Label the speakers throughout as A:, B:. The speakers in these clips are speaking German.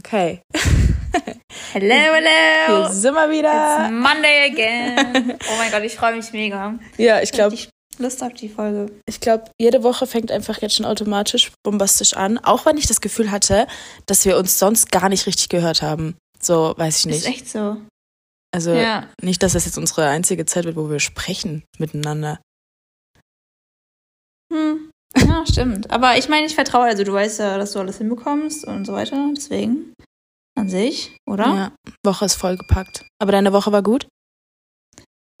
A: Okay.
B: Hello, hello.
A: Hier sind wir wieder.
B: It's Monday again. Oh mein Gott, ich freue mich mega.
A: Ja, ich glaube,
B: Lust auf die Folge.
A: ich glaube, jede Woche fängt einfach jetzt schon automatisch bombastisch an. Auch wenn ich das Gefühl hatte, dass wir uns sonst gar nicht richtig gehört haben. So, weiß ich
B: Ist
A: nicht.
B: echt so.
A: Also
B: Ja.
A: nicht, dass das jetzt unsere einzige Zeit wird, wo wir sprechen miteinander.
B: Hm. Ja, stimmt. Aber ich meine, ich vertraue, also du weißt ja, dass du alles hinbekommst und so weiter. Deswegen an sich, oder?
A: Ja, Woche ist vollgepackt. Aber deine Woche war gut?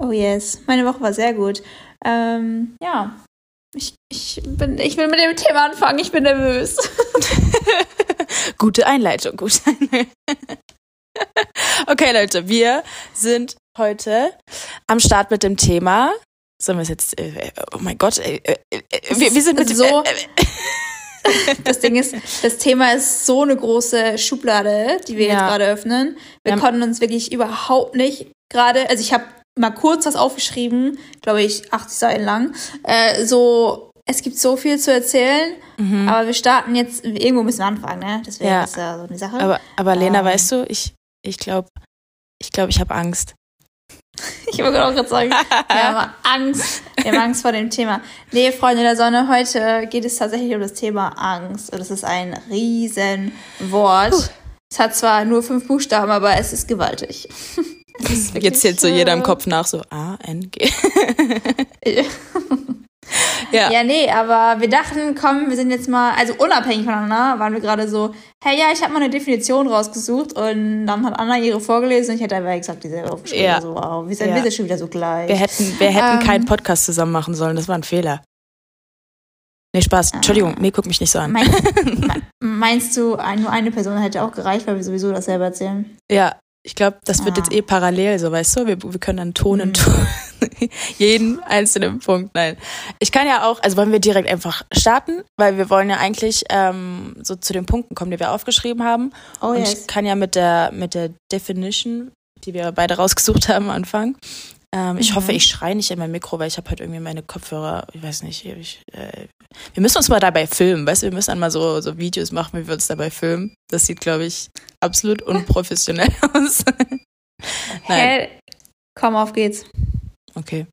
B: Oh yes. Meine Woche war sehr gut. Ähm, ja. Ich, ich, bin, ich will mit dem Thema anfangen. Ich bin nervös.
A: Gute Einleitung, gute Einleitung. Okay, Leute, wir sind heute am Start mit dem Thema. Sollen wir es jetzt. Äh, oh mein Gott, äh, äh, äh, wir, wir sind mit
B: so-
A: äh, äh,
B: Das Ding ist, das Thema ist so eine große Schublade, die wir
A: Ja.
B: jetzt gerade öffnen. Wir
A: Ja.
B: konnten uns wirklich überhaupt nicht gerade, also ich habe mal kurz was aufgeschrieben, glaube ich, 80 Seiten lang. Äh, so, es gibt so viel zu erzählen, aber wir starten jetzt, irgendwo müssen wir anfangen, ne? Deswegen
A: Mhm. Ja.
B: ist ja so eine Sache.
A: aber, aber Lena,
B: Ähm.
A: weißt du, ich ich glaube, ich, glaub, ich habe Angst.
B: ich wollte auch gerade sagen, wir haben Angst. Wir haben Angst vor dem Thema. Nee, Freunde der Sonne, heute geht es tatsächlich um das Thema Angst. Und das ist ein Riesenwort. Es hat zwar nur fünf Buchstaben, aber es ist gewaltig. Es ist
A: Jetzt zählt so jeder im Kopf nach, so A, N, G. ja.
B: Ja, nee, aber wir dachten, komm, wir sind jetzt mal, also unabhängig voneinander, waren wir gerade so, hey, ja, ich habe mal eine Definition rausgesucht und dann hat Anna ihre vorgelesen und ich hätte einfach exakt dieselbe aufgeschrieben.
A: Ja.
B: Also, wow, wir sind,
A: Ja.
B: wir sind schon wieder so gleich.
A: Wir hätten, wir hätten
B: Ähm.
A: keinen Podcast zusammen machen sollen, das war ein Fehler. Nee, Spaß. Entschuldigung, nee, guck mich nicht so an.
B: Meinst, me- meinst du, nur eine Person hätte auch gereicht, weil wir sowieso dasselbe erzählen?
A: Ja, ich glaube, das wird
B: Ah.
A: jetzt eh parallel, so weißt du. Wir, wir können dann Ton in
B: Mhm.
A: Ton jeden einzelnen Punkt. Nein, ich kann ja auch, also wollen wir direkt einfach starten, weil wir wollen ja eigentlich ähm, so zu den Punkten kommen, die wir aufgeschrieben haben.
B: Oh
A: Und ich kann ja mit der mit der Definition, die wir beide rausgesucht haben, anfangen. Ähm, ich
B: Mhm.
A: hoffe, ich schreie nicht in mein Mikro, weil ich habe halt irgendwie meine Kopfhörer, ich weiß nicht, ich, äh, wir müssen uns mal dabei filmen, weißt du, wir müssen einmal so, so Videos machen, wie wir uns dabei filmen. Das sieht, glaube ich, absolut unprofessionell aus. Nein.
B: Hä? Komm, auf geht's.
A: Okay.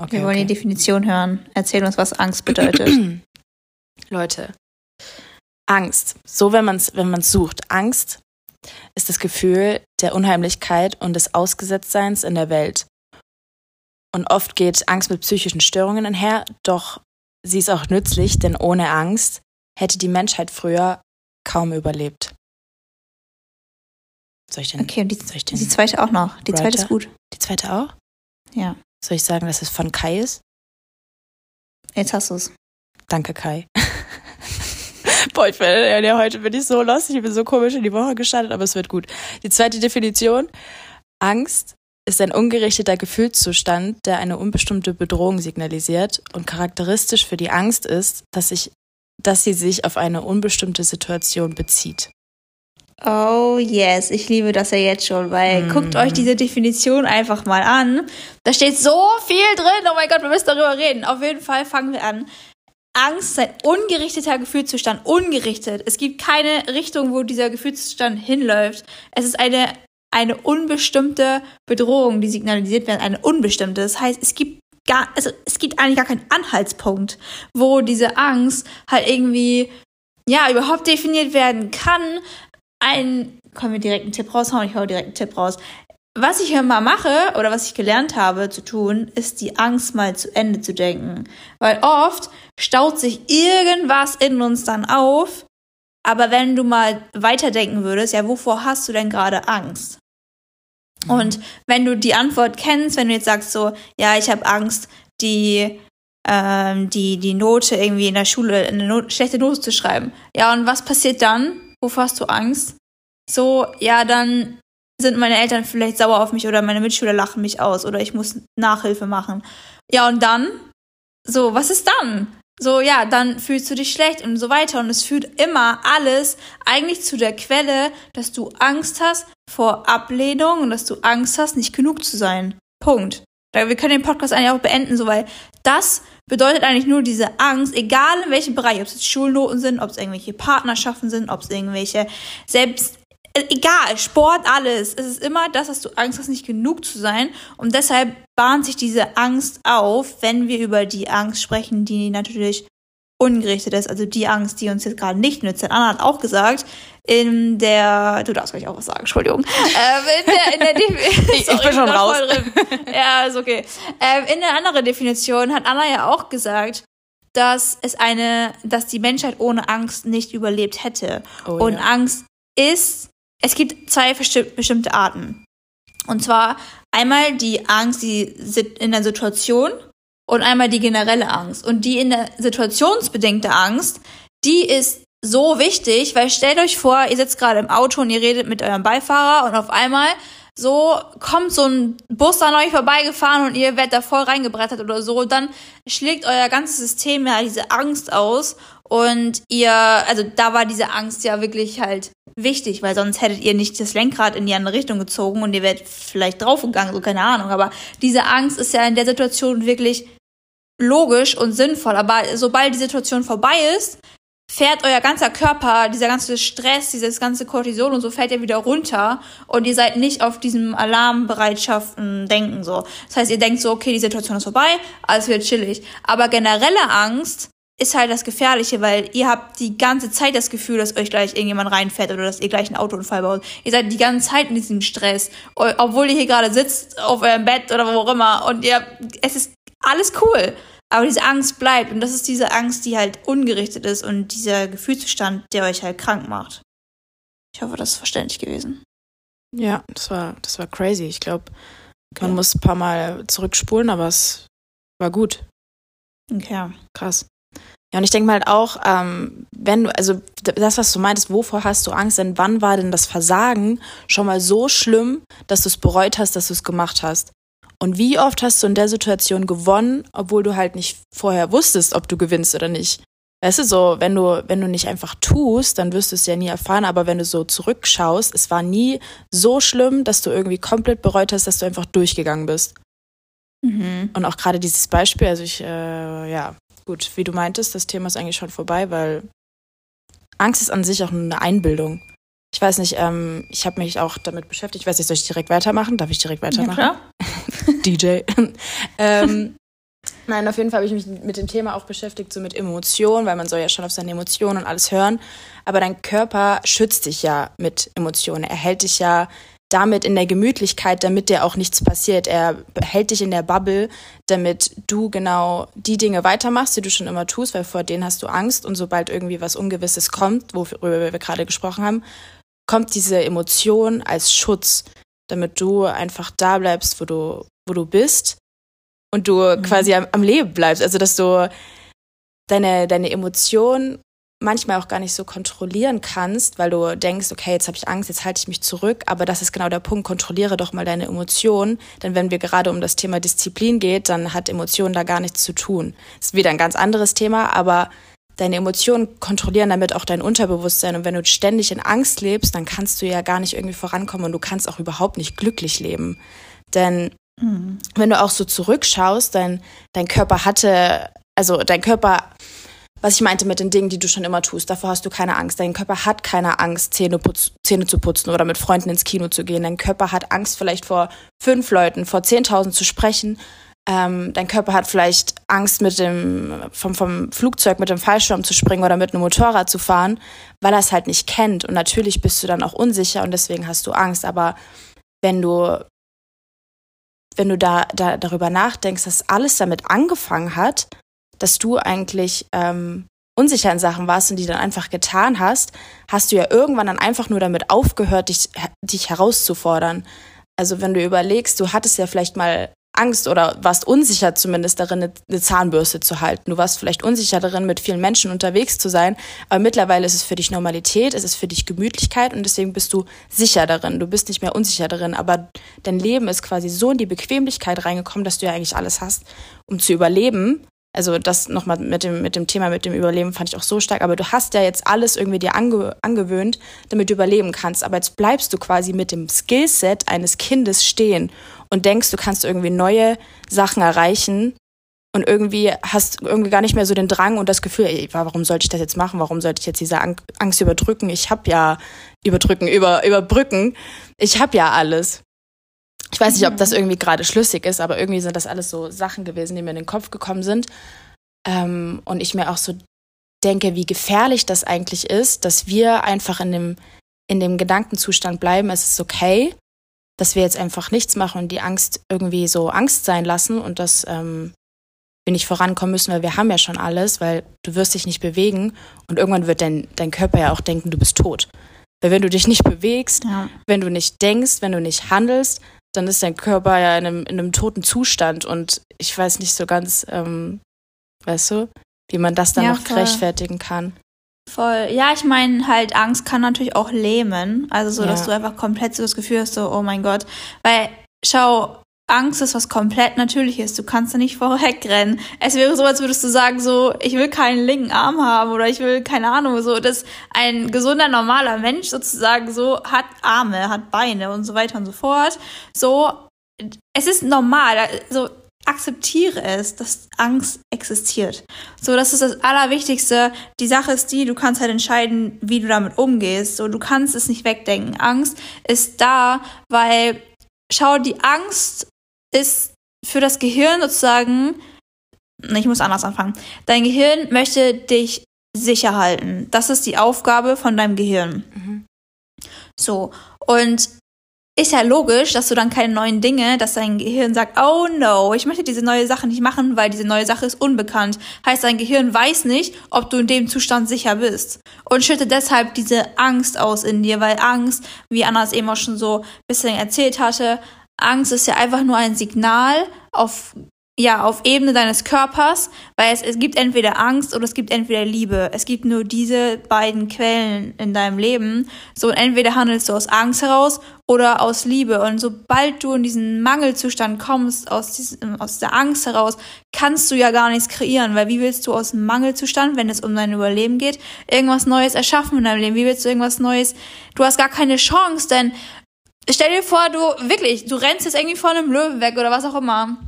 A: Okay.
B: Wir wollen
A: okay.
B: die Definition hören. Erzähl uns, was Angst bedeutet.
A: Leute, Angst. So, wenn man es wenn man's sucht. Angst ist das Gefühl der Unheimlichkeit und des Ausgesetztseins in der Welt. Und oft geht Angst mit psychischen Störungen einher, doch sie ist auch nützlich, denn ohne Angst hätte die Menschheit früher kaum überlebt. Soll ich denn,
B: Okay, und die,
A: soll ich denn
B: die zweite auch noch. Die zweite ist
A: Writer?
B: gut.
A: die zweite auch?
B: Ja.
A: Soll ich sagen, dass es von Kai ist?
B: Jetzt hast du's.
A: Danke, Kai. Boah, ich bin, ja, heute bin ich so lost, ich bin so komisch in die Woche gestartet, aber es wird gut. Die zweite Definition. Angst ist ein ungerichteter Gefühlszustand, der eine unbestimmte Bedrohung signalisiert und charakteristisch für die Angst ist, dass, ich, dass sie sich auf eine unbestimmte Situation bezieht.
B: Oh yes, ich liebe das ja jetzt schon, weil
A: Mm.
B: guckt euch diese Definition einfach mal an. Da steht so viel drin. Oh mein Gott, wir müssen darüber reden. Auf jeden Fall fangen wir an. Angst ist ein ungerichteter Gefühlszustand. Ungerichtet. Es gibt keine Richtung, wo dieser Gefühlszustand hinläuft. Es ist eine, eine unbestimmte Bedrohung, die signalisiert wird. Eine unbestimmte. Das heißt, es gibt gar, also es gibt eigentlich gar keinen Anhaltspunkt, wo diese Angst halt irgendwie, ja, überhaupt definiert werden kann ein, können wir direkt einen Tipp raushauen? Ich hau direkt einen Tipp raus. Was ich mal mache oder was ich gelernt habe zu tun, ist die Angst mal zu Ende zu denken. Weil oft staut sich irgendwas in uns dann auf. Aber wenn du mal weiterdenken würdest, ja, wovor hast du denn gerade Angst? Und wenn du die Antwort kennst, wenn du jetzt sagst so, ja, ich habe Angst, die ähm, die die Note irgendwie in der Schule eine Not schlechte Note zu schreiben. Ja, und was passiert dann? Wovor hast du Angst? So, ja, dann sind meine Eltern vielleicht sauer auf mich oder meine Mitschüler lachen mich aus oder ich muss Nachhilfe machen. Ja, und dann? So, was ist dann? So, ja, dann fühlst du dich schlecht und so weiter. Und es führt immer alles eigentlich zu der Quelle, dass du Angst hast vor Ablehnung und dass du Angst hast, nicht genug zu sein. Punkt. Wir können den Podcast eigentlich auch beenden, so, weil das bedeutet eigentlich nur diese Angst, egal in welchem Bereich, ob es jetzt Schulnoten sind, ob es irgendwelche Partnerschaften sind, ob es irgendwelche selbst egal, Sport, alles. Es ist immer das, dass du Angst hast, nicht genug zu sein. Und deshalb bahnt sich diese Angst auf, wenn wir über die Angst sprechen, die natürlich ungerichtet ist. Also die Angst, die uns jetzt gerade nicht nützt. Denn Anna hat auch gesagt, in der, du darfst gleich auch was sagen, Entschuldigung. ähm, in der, in der
A: ich, Sorry, ich bin schon raus.
B: ja, ist okay. Ähm, in der anderen Definition hat Anna ja auch gesagt, dass es eine, dass die Menschheit ohne Angst nicht überlebt hätte. Oh, Und ja. Angst ist, es gibt zwei bestimmte Arten. Und zwar einmal die Angst, die in der Situation und einmal die generelle Angst. Und die in der situationsbedingte Angst, die ist so wichtig, weil stellt euch vor, ihr sitzt gerade im Auto und ihr redet mit eurem Beifahrer und auf einmal so kommt so ein Bus an euch vorbeigefahren und ihr werdet da voll reingebrettert oder so, dann schlägt euer ganzes System ja diese Angst aus und ihr, also da war diese Angst ja wirklich halt wichtig, weil sonst hättet ihr nicht das Lenkrad in die andere Richtung gezogen und ihr wärt vielleicht draufgegangen, so keine Ahnung. Aber diese Angst ist ja in der Situation wirklich logisch und sinnvoll. Aber sobald die Situation vorbei ist, fährt euer ganzer Körper, dieser ganze Stress, dieses ganze Cortisol und so fährt ja wieder runter und ihr seid nicht auf diesem Alarmbereitschaften denken so. Das heißt, ihr denkt so, okay, die Situation ist vorbei, alles wird chillig. Aber generelle Angst ist halt das Gefährliche, weil ihr habt die ganze Zeit das Gefühl, dass euch gleich irgendjemand reinfährt oder dass ihr gleich einen Autounfall baut. Ihr seid die ganze Zeit in diesem Stress, obwohl ihr hier gerade sitzt auf eurem Bett oder wo auch immer und ihr, es ist alles cool. Aber diese Angst bleibt und das ist diese Angst, die halt ungerichtet ist und dieser Gefühlszustand, der euch halt krank macht. Ich hoffe, das ist verständlich gewesen.
A: Ja, das war, das war crazy. Ich glaube, man ja. muss ein paar Mal zurückspulen, aber es war gut.
B: Okay.
A: Krass. Ja, und ich denke mal halt auch, ähm, wenn du, also das, was du meintest, wovor hast du Angst, denn wann war denn das Versagen schon mal so schlimm, dass du es bereut hast, dass du es gemacht hast? Und wie oft hast du in der Situation gewonnen, obwohl du halt nicht vorher wusstest, ob du gewinnst oder nicht? Weißt du, so, wenn du, wenn du nicht einfach tust, dann wirst du es ja nie erfahren, aber wenn du so zurückschaust, es war nie so schlimm, dass du irgendwie komplett bereut hast, dass du einfach durchgegangen bist. Mhm. Und auch gerade dieses Beispiel, also ich, äh, ja, gut, wie du meintest, das Thema ist eigentlich schon vorbei, weil Angst ist an sich auch eine Einbildung. Ich weiß nicht, ähm, ich habe mich auch damit beschäftigt. Ich weiß nicht, soll ich direkt weitermachen? Darf ich direkt weitermachen? Ja, DJ. ähm, nein, auf jeden Fall habe ich mich mit dem Thema auch beschäftigt, so mit Emotionen, weil man soll ja schon auf seine Emotionen und alles hören. Aber dein Körper schützt dich ja mit Emotionen. Er hält dich ja damit in der Gemütlichkeit, damit dir auch nichts passiert. Er hält dich in der Bubble, damit du genau die Dinge weitermachst, die du schon immer tust, weil vor denen hast du Angst. Und sobald irgendwie was Ungewisses kommt, worüber wir gerade gesprochen haben, kommt diese Emotion als Schutz, damit du einfach da bleibst, wo du, wo du bist und du mhm. quasi am, am, Leben bleibst. Also, dass du deine, deine Emotion manchmal auch gar nicht so kontrollieren kannst, weil du denkst, okay, jetzt habe ich Angst, jetzt halte ich mich zurück, aber das ist genau der Punkt, kontrolliere doch mal deine Emotionen, denn wenn wir gerade um das Thema Disziplin geht, dann hat Emotion da gar nichts zu tun. Das ist wieder ein ganz anderes Thema, aber deine Emotionen kontrollieren damit auch dein Unterbewusstsein. Und wenn du ständig in Angst lebst, dann kannst du ja gar nicht irgendwie vorankommen und du kannst auch überhaupt nicht glücklich leben. Denn wenn du auch so zurückschaust, dein, dein Körper hatte, also dein Körper, was ich meinte mit den Dingen, die du schon immer tust, davor hast du keine Angst. Dein Körper hat keine Angst, Zähne, putz, Zähne zu putzen oder mit Freunden ins Kino zu gehen. Dein Körper hat Angst, vielleicht vor fünf Leuten, vor zehntausend zu sprechen ähm, dein Körper hat vielleicht Angst, mit dem, vom, vom Flugzeug mit dem Fallschirm zu springen oder mit einem Motorrad zu fahren, weil er es halt nicht kennt. Und natürlich bist du dann auch unsicher und deswegen hast du Angst. Aber wenn du, wenn du da, da darüber nachdenkst, dass alles damit angefangen hat, dass du eigentlich ähm, unsicher in Sachen warst und die dann einfach getan hast, hast du ja irgendwann dann einfach nur damit aufgehört, dich, dich herauszufordern. Also wenn du überlegst, du hattest ja vielleicht mal Angst oder warst unsicher zumindest darin, eine, Zahnbürste zu halten. Du warst vielleicht unsicher darin, mit vielen Menschen unterwegs zu sein, aber mittlerweile ist es für dich Normalität, es ist für dich Gemütlichkeit und deswegen bist du sicher darin. Du bist nicht mehr unsicher darin, aber dein Leben ist quasi so in die Bequemlichkeit reingekommen, dass du ja eigentlich alles hast, um zu überleben also das nochmal mit dem, mit dem Thema mit dem Überleben fand ich auch so stark. Aber du hast ja jetzt alles irgendwie dir ange, angewöhnt, damit du überleben kannst. Aber jetzt bleibst du quasi mit dem Skillset eines Kindes stehen und denkst, du kannst irgendwie neue Sachen erreichen und irgendwie hast irgendwie gar nicht mehr so den Drang und das Gefühl, ey, warum sollte ich das jetzt machen? Warum sollte ich jetzt diese Angst überdrücken? Ich habe ja überdrücken, über überbrücken. Ich habe ja alles. Ich weiß nicht, ob das mhm. irgendwie gerade schlüssig ist, aber irgendwie sind das alles so Sachen gewesen, die mir in den Kopf gekommen sind. Ähm, und ich mir auch so denke, wie gefährlich das eigentlich ist, dass wir einfach in dem, in dem Gedankenzustand bleiben, es ist okay, dass wir jetzt einfach nichts machen und die Angst irgendwie so Angst sein lassen und dass ähm, wir nicht vorankommen müssen, weil wir haben ja schon alles, weil du wirst dich nicht bewegen und irgendwann wird dein, dein Körper ja auch denken, du bist tot. Weil wenn du dich nicht bewegst, ja. wenn du nicht denkst, wenn du nicht handelst, dann ist dein Körper ja in einem, in einem toten Zustand und ich weiß nicht so ganz, ähm, weißt du, wie man das dann ja, noch voll. rechtfertigen kann.
B: Voll. Ja, ich meine, halt Angst kann natürlich auch lähmen. Also so, ja. dass du einfach komplett so das Gefühl hast, so, oh mein Gott. Weil, schau, Angst ist was komplett Natürliches. Du kannst da nicht vorwegrennen. Es wäre so, als würdest du sagen, so, ich will keinen linken Arm haben oder ich will, keine Ahnung, so, dass ein gesunder, normaler Mensch sozusagen so hat Arme, hat Beine und so weiter und so fort. So, es ist normal. Also, akzeptiere es, dass Angst existiert. So, das ist das Allerwichtigste. Die Sache ist die, du kannst halt entscheiden, wie du damit umgehst. So, du kannst es nicht wegdenken. Angst ist da, weil, schau, die Angst ist für das Gehirn sozusagen, ich muss anders anfangen. Dein Gehirn möchte dich sicher halten. Das ist die Aufgabe von deinem Gehirn. Mhm. So, und ist ja logisch, dass du dann keine neuen Dinge, dass dein Gehirn sagt, oh no, ich möchte diese neue Sache nicht machen, weil diese neue Sache ist unbekannt. Heißt, dein Gehirn weiß nicht, ob du in dem Zustand sicher bist. Und schüttet deshalb diese Angst aus in dir, weil Angst, wie Anna es eben auch schon so ein bisschen erzählt hatte, Angst ist ja einfach nur ein Signal auf ja, auf Ebene deines Körpers, weil es, es gibt entweder Angst oder es gibt entweder Liebe. Es gibt nur diese beiden Quellen in deinem Leben. So, entweder handelst du aus Angst heraus oder aus Liebe. Und sobald du in diesen Mangelzustand kommst, aus, diesem, aus der Angst heraus, kannst du ja gar nichts kreieren, weil wie willst du aus dem Mangelzustand, wenn es um dein Überleben geht, irgendwas Neues erschaffen in deinem Leben? Wie willst du irgendwas Neues? Du hast gar keine Chance, denn stell dir vor, du, wirklich, du rennst jetzt irgendwie vor einem Löwen weg oder was auch immer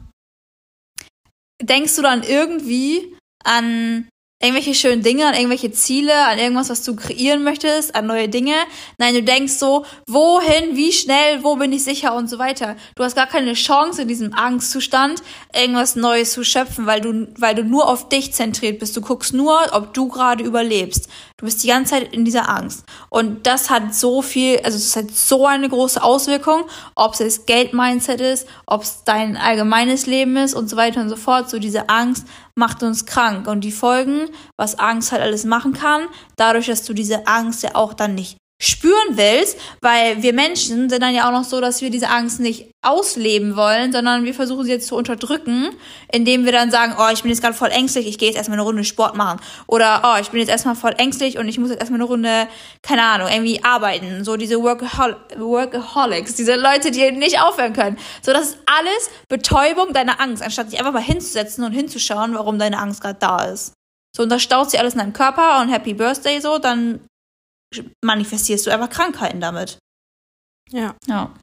B: denkst du dann irgendwie an irgendwelche schönen Dinge, an irgendwelche Ziele, an irgendwas, was du kreieren möchtest, an neue Dinge. Nein, du denkst so, wohin, wie schnell, wo bin ich sicher und so weiter. Du hast gar keine Chance in diesem Angstzustand, irgendwas Neues zu schöpfen, weil du, weil du nur auf dich zentriert bist. Du guckst nur, ob du gerade überlebst. Du bist die ganze Zeit in dieser Angst. Und das hat so viel, also es hat so eine große Auswirkung, ob es das Geld-Mindset ist, ob es dein allgemeines Leben ist und so weiter und so fort. So diese Angst macht uns krank. Und die Folgen, was Angst halt alles machen kann, dadurch, dass du diese Angst ja auch dann nicht spüren willst, weil wir Menschen sind dann ja auch noch so, dass wir diese Angst nicht ausleben wollen, sondern wir versuchen sie jetzt zu unterdrücken, indem wir dann sagen, oh, ich bin jetzt gerade voll ängstlich, ich gehe jetzt erstmal eine Runde Sport machen. Oder, oh, ich bin jetzt erstmal voll ängstlich und ich muss jetzt erstmal eine Runde, keine Ahnung, irgendwie arbeiten. So diese Workahol Workaholics, diese Leute, die nicht aufhören können. So, das ist alles Betäubung deiner Angst, anstatt dich einfach mal hinzusetzen und hinzuschauen, warum deine Angst gerade da ist. So, und das staut sich alles in deinem Körper und Happy Birthday so, dann manifestierst du einfach Krankheiten damit.
A: Ja. Ja.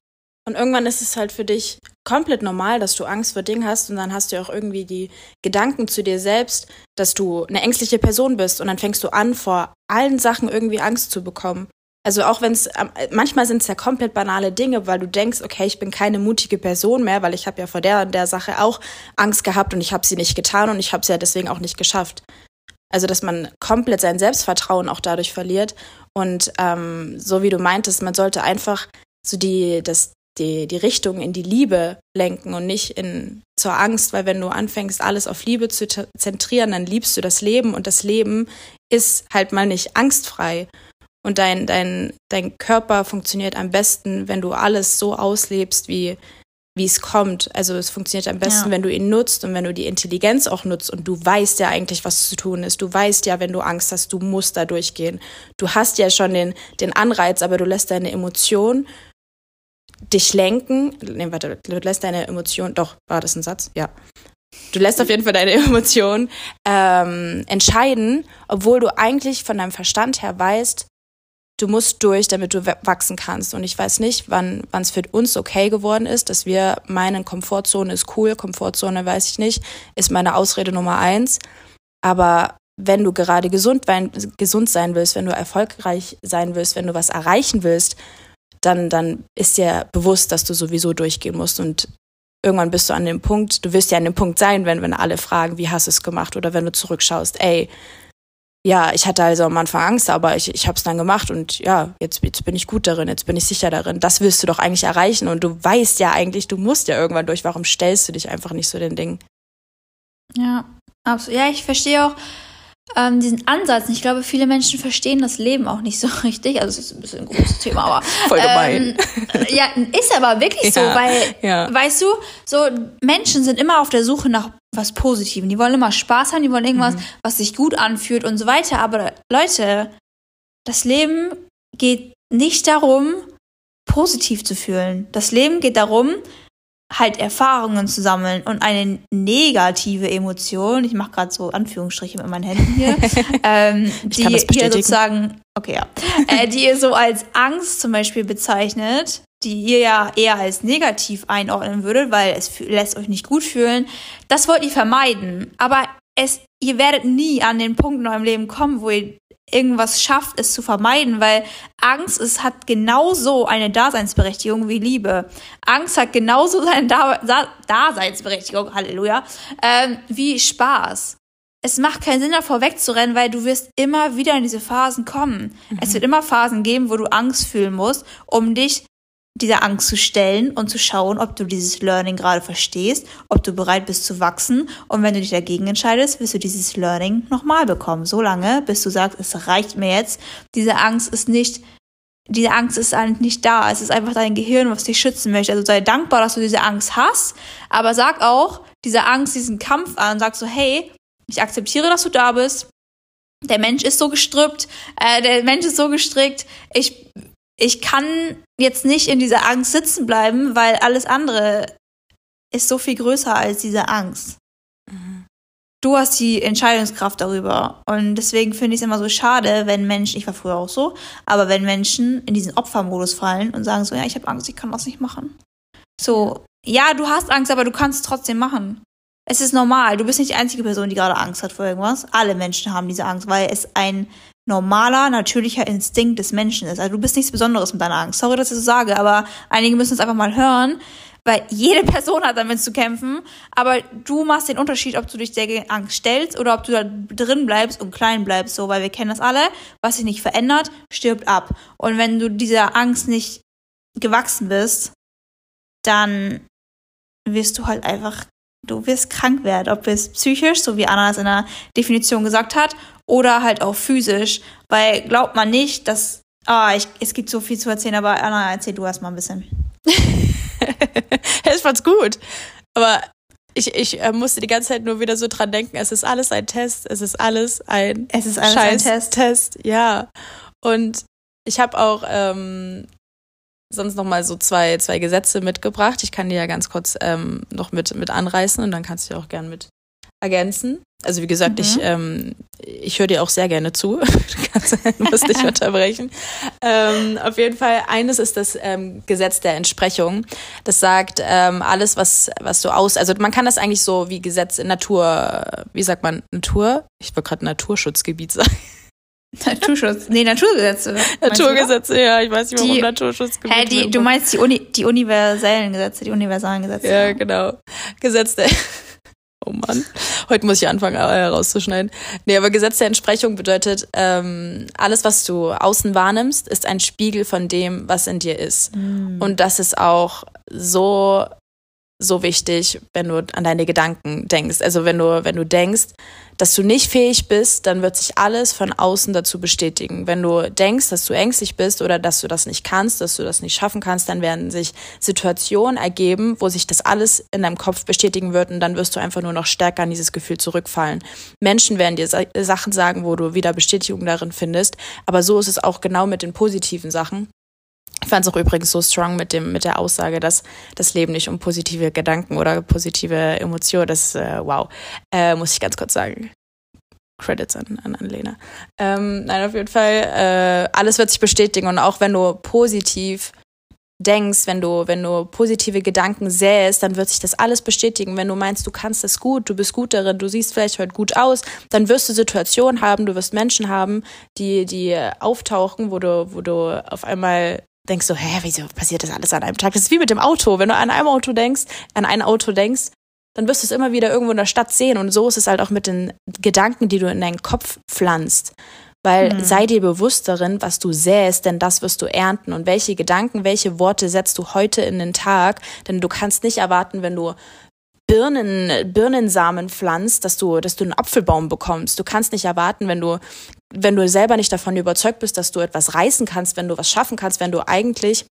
A: Und irgendwann ist es halt für dich komplett normal, dass du Angst vor Dingen hast und dann hast du auch irgendwie die Gedanken zu dir selbst, dass du eine ängstliche Person bist und dann fängst du an, vor allen Sachen irgendwie Angst zu bekommen. Also auch wenn es, ähm, manchmal sind es ja komplett banale Dinge, weil du denkst, okay, ich bin keine mutige Person mehr, weil ich habe ja vor der und der Sache auch Angst gehabt und ich habe sie nicht getan und ich habe sie ja deswegen auch nicht geschafft. Also dass man komplett sein Selbstvertrauen auch dadurch verliert und ähm, so wie du meintest, man sollte einfach so die, das, die, die Richtung in die Liebe lenken und nicht in, zur Angst, weil wenn du anfängst, alles auf Liebe zu zentrieren, dann liebst du das Leben und das Leben ist halt mal nicht angstfrei. Und dein, dein, dein Körper funktioniert am besten, wenn du alles so auslebst, wie, wie es kommt. Also es funktioniert am besten, ja. wenn du ihn nutzt und wenn du die Intelligenz auch nutzt und du weißt ja eigentlich, was zu tun ist. Du weißt ja, wenn du Angst hast, du musst da durchgehen. Du hast ja schon den, den Anreiz, aber du lässt deine Emotion dich lenken. Nee, warte, du lässt deine Emotion, doch, war das ein Satz? Ja. Du lässt auf jeden Fall deine Emotion ähm, entscheiden, obwohl du eigentlich von deinem Verstand her weißt, du musst durch, damit du wachsen kannst. Und ich weiß nicht, wann es für uns okay geworden ist, dass wir meinen, Komfortzone ist cool, Komfortzone weiß ich nicht, ist meine Ausrede Nummer eins. Aber wenn du gerade gesund, gesund sein willst, wenn du erfolgreich sein willst, wenn du was erreichen willst, dann, dann ist dir bewusst, dass du sowieso durchgehen musst. Und irgendwann bist du an dem Punkt, du wirst ja an dem Punkt sein, wenn, wenn alle fragen, wie hast du es gemacht? Oder wenn du zurückschaust, ey, ja, ich hatte also am Anfang Angst, aber ich, ich habe es dann gemacht und ja, jetzt, jetzt bin ich gut darin, jetzt bin ich sicher darin. Das willst du doch eigentlich erreichen und du weißt ja eigentlich, du musst ja irgendwann durch. Warum stellst du dich einfach nicht so den Ding?
B: Ja, absolut. Ja, ich verstehe auch, ähm, diesen Ansatz. Ich glaube, viele Menschen verstehen das Leben auch nicht so richtig. Also es ist ein bisschen ein großes Thema, aber
A: voll gemein.
B: Ähm, ja, ist aber wirklich so, ja, weil, ja. weißt du, so Menschen sind immer auf der Suche nach was Positivem. Die wollen immer Spaß haben, die wollen irgendwas, mhm. was sich gut anfühlt und so weiter. Aber Leute, das Leben geht nicht darum, positiv zu fühlen. Das Leben geht darum, halt Erfahrungen zu sammeln und eine negative Emotion, ich mache gerade so Anführungsstriche mit meinen Händen hier, ähm, die hier sozusagen, okay, ja, äh, die ihr so als Angst zum Beispiel bezeichnet, die ihr ja eher als negativ einordnen würdet, weil es lässt euch nicht gut fühlen, das wollt ihr vermeiden. Aber es, ihr werdet nie an den Punkt in eurem Leben kommen, wo ihr irgendwas schafft, es zu vermeiden, weil Angst es hat genauso eine Daseinsberechtigung wie Liebe. Angst hat genauso seine da da Daseinsberechtigung, Halleluja, ähm, wie Spaß. Es macht keinen Sinn, davor wegzurennen, weil du wirst immer wieder in diese Phasen kommen. Mhm. Es wird immer Phasen geben, wo du Angst fühlen musst, um dich dieser Angst zu stellen und zu schauen, ob du dieses Learning gerade verstehst, ob du bereit bist zu wachsen. Und wenn du dich dagegen entscheidest, wirst du dieses Learning nochmal bekommen. So lange, bis du sagst, es reicht mir jetzt. Diese Angst ist nicht, diese Angst ist eigentlich nicht da. Es ist einfach dein Gehirn, was dich schützen möchte. Also sei dankbar, dass du diese Angst hast. Aber sag auch diese Angst, diesen Kampf an. Sag so, hey, ich akzeptiere, dass du da bist. Der Mensch ist so gestrüppt, äh, der Mensch ist so gestrickt. Ich ich kann jetzt nicht in dieser Angst sitzen bleiben, weil alles andere ist so viel größer als diese Angst. Mhm. Du hast die Entscheidungskraft darüber. Und deswegen finde ich es immer so schade, wenn Menschen, ich war früher auch so, aber wenn Menschen in diesen Opfermodus fallen und sagen so, ja, ich habe Angst, ich kann das nicht machen. So, ja, du hast Angst, aber du kannst es trotzdem machen. Es ist normal. Du bist nicht die einzige Person, die gerade Angst hat vor irgendwas. Alle Menschen haben diese Angst, weil es ein normaler, natürlicher Instinkt des Menschen ist. Also du bist nichts Besonderes mit deiner Angst. Sorry, dass ich das so sage, aber einige müssen es einfach mal hören, weil jede Person hat damit zu kämpfen. Aber du machst den Unterschied, ob du dich der Angst stellst oder ob du da drin bleibst und klein bleibst, so, weil wir kennen das alle. Was sich nicht verändert, stirbt ab. Und wenn du dieser Angst nicht gewachsen bist, dann wirst du halt einfach du wirst krank werden, ob es psychisch, so wie Anna es in der Definition gesagt hat, oder halt auch physisch, weil glaubt man nicht, dass, ah, ich, es gibt so viel zu erzählen, aber Anna, erzähl du erst mal ein bisschen.
A: ich fand's gut, aber ich, ich äh, musste die ganze Zeit nur wieder so dran denken, es ist alles ein Test, es ist alles ein
B: es ist alles Scheiß ein Test.
A: Test, ja. Und ich habe auch ähm, sonst noch mal so zwei, zwei Gesetze mitgebracht. Ich kann die ja ganz kurz ähm, noch mit, mit anreißen und dann kannst du die auch gern mit ergänzen. Also wie gesagt, mhm. ich, ähm, ich höre dir auch sehr gerne zu. du musst dich unterbrechen. Ähm, auf jeden Fall, eines ist das ähm, Gesetz der Entsprechung. Das sagt, ähm, alles, was, was du aus... Also man kann das eigentlich so wie Gesetz in Natur... Wie sagt man? Natur? Ich wollte gerade Naturschutzgebiet sagen.
B: Naturschutz, nee, Naturgesetze.
A: Naturgesetze, ja, ich weiß nicht, warum die, Naturschutzgebiet.
B: Hä, die, du meinst die, Uni, die universellen Gesetze, die universalen Gesetze.
A: Ja, genau. Gesetz der, oh Mann, heute muss ich anfangen äh, rauszuschneiden. Nee, aber Gesetz der Entsprechung bedeutet, ähm, alles, was du außen wahrnimmst, ist ein Spiegel von dem, was in dir ist. Mhm. Und das ist auch so so wichtig, wenn du an deine Gedanken denkst. Also wenn du, wenn du denkst, dass du nicht fähig bist, dann wird sich alles von außen dazu bestätigen. Wenn du denkst, dass du ängstlich bist oder dass du das nicht kannst, dass du das nicht schaffen kannst, dann werden sich Situationen ergeben, wo sich das alles in deinem Kopf bestätigen wird und dann wirst du einfach nur noch stärker an dieses Gefühl zurückfallen. Menschen werden dir Sachen sagen, wo du wieder Bestätigung darin findest, aber so ist es auch genau mit den positiven Sachen. Ich fand es auch übrigens so strong mit dem mit der Aussage, dass das Leben nicht um positive Gedanken oder positive Emotionen, das äh, wow, äh, muss ich ganz kurz sagen. Credits an, an, an Lena. Ähm, nein, auf jeden Fall, äh, alles wird sich bestätigen und auch wenn du positiv denkst, wenn du, wenn du positive Gedanken säst, dann wird sich das alles bestätigen. Wenn du meinst, du kannst das gut, du bist gut darin, du siehst vielleicht heute gut aus, dann wirst du Situationen haben, du wirst Menschen haben, die, die auftauchen, wo du, wo du auf einmal denkst so, hä, wieso passiert das alles an einem Tag? Das ist wie mit dem Auto. Wenn du an einem Auto denkst, an ein Auto denkst, dann wirst du es immer wieder irgendwo in der Stadt sehen. Und so ist es halt auch mit den Gedanken, die du in deinen Kopf pflanzt. Weil mhm. sei dir bewusst darin, was du säst, denn das wirst du ernten. Und welche Gedanken, welche Worte setzt du heute in den Tag? Denn du kannst nicht erwarten, wenn du Birnen, Birnensamen pflanzt, dass du, dass du einen Apfelbaum bekommst. Du kannst nicht erwarten, wenn du, wenn du selber nicht davon überzeugt bist, dass du etwas reißen kannst, wenn du was schaffen kannst, wenn du eigentlich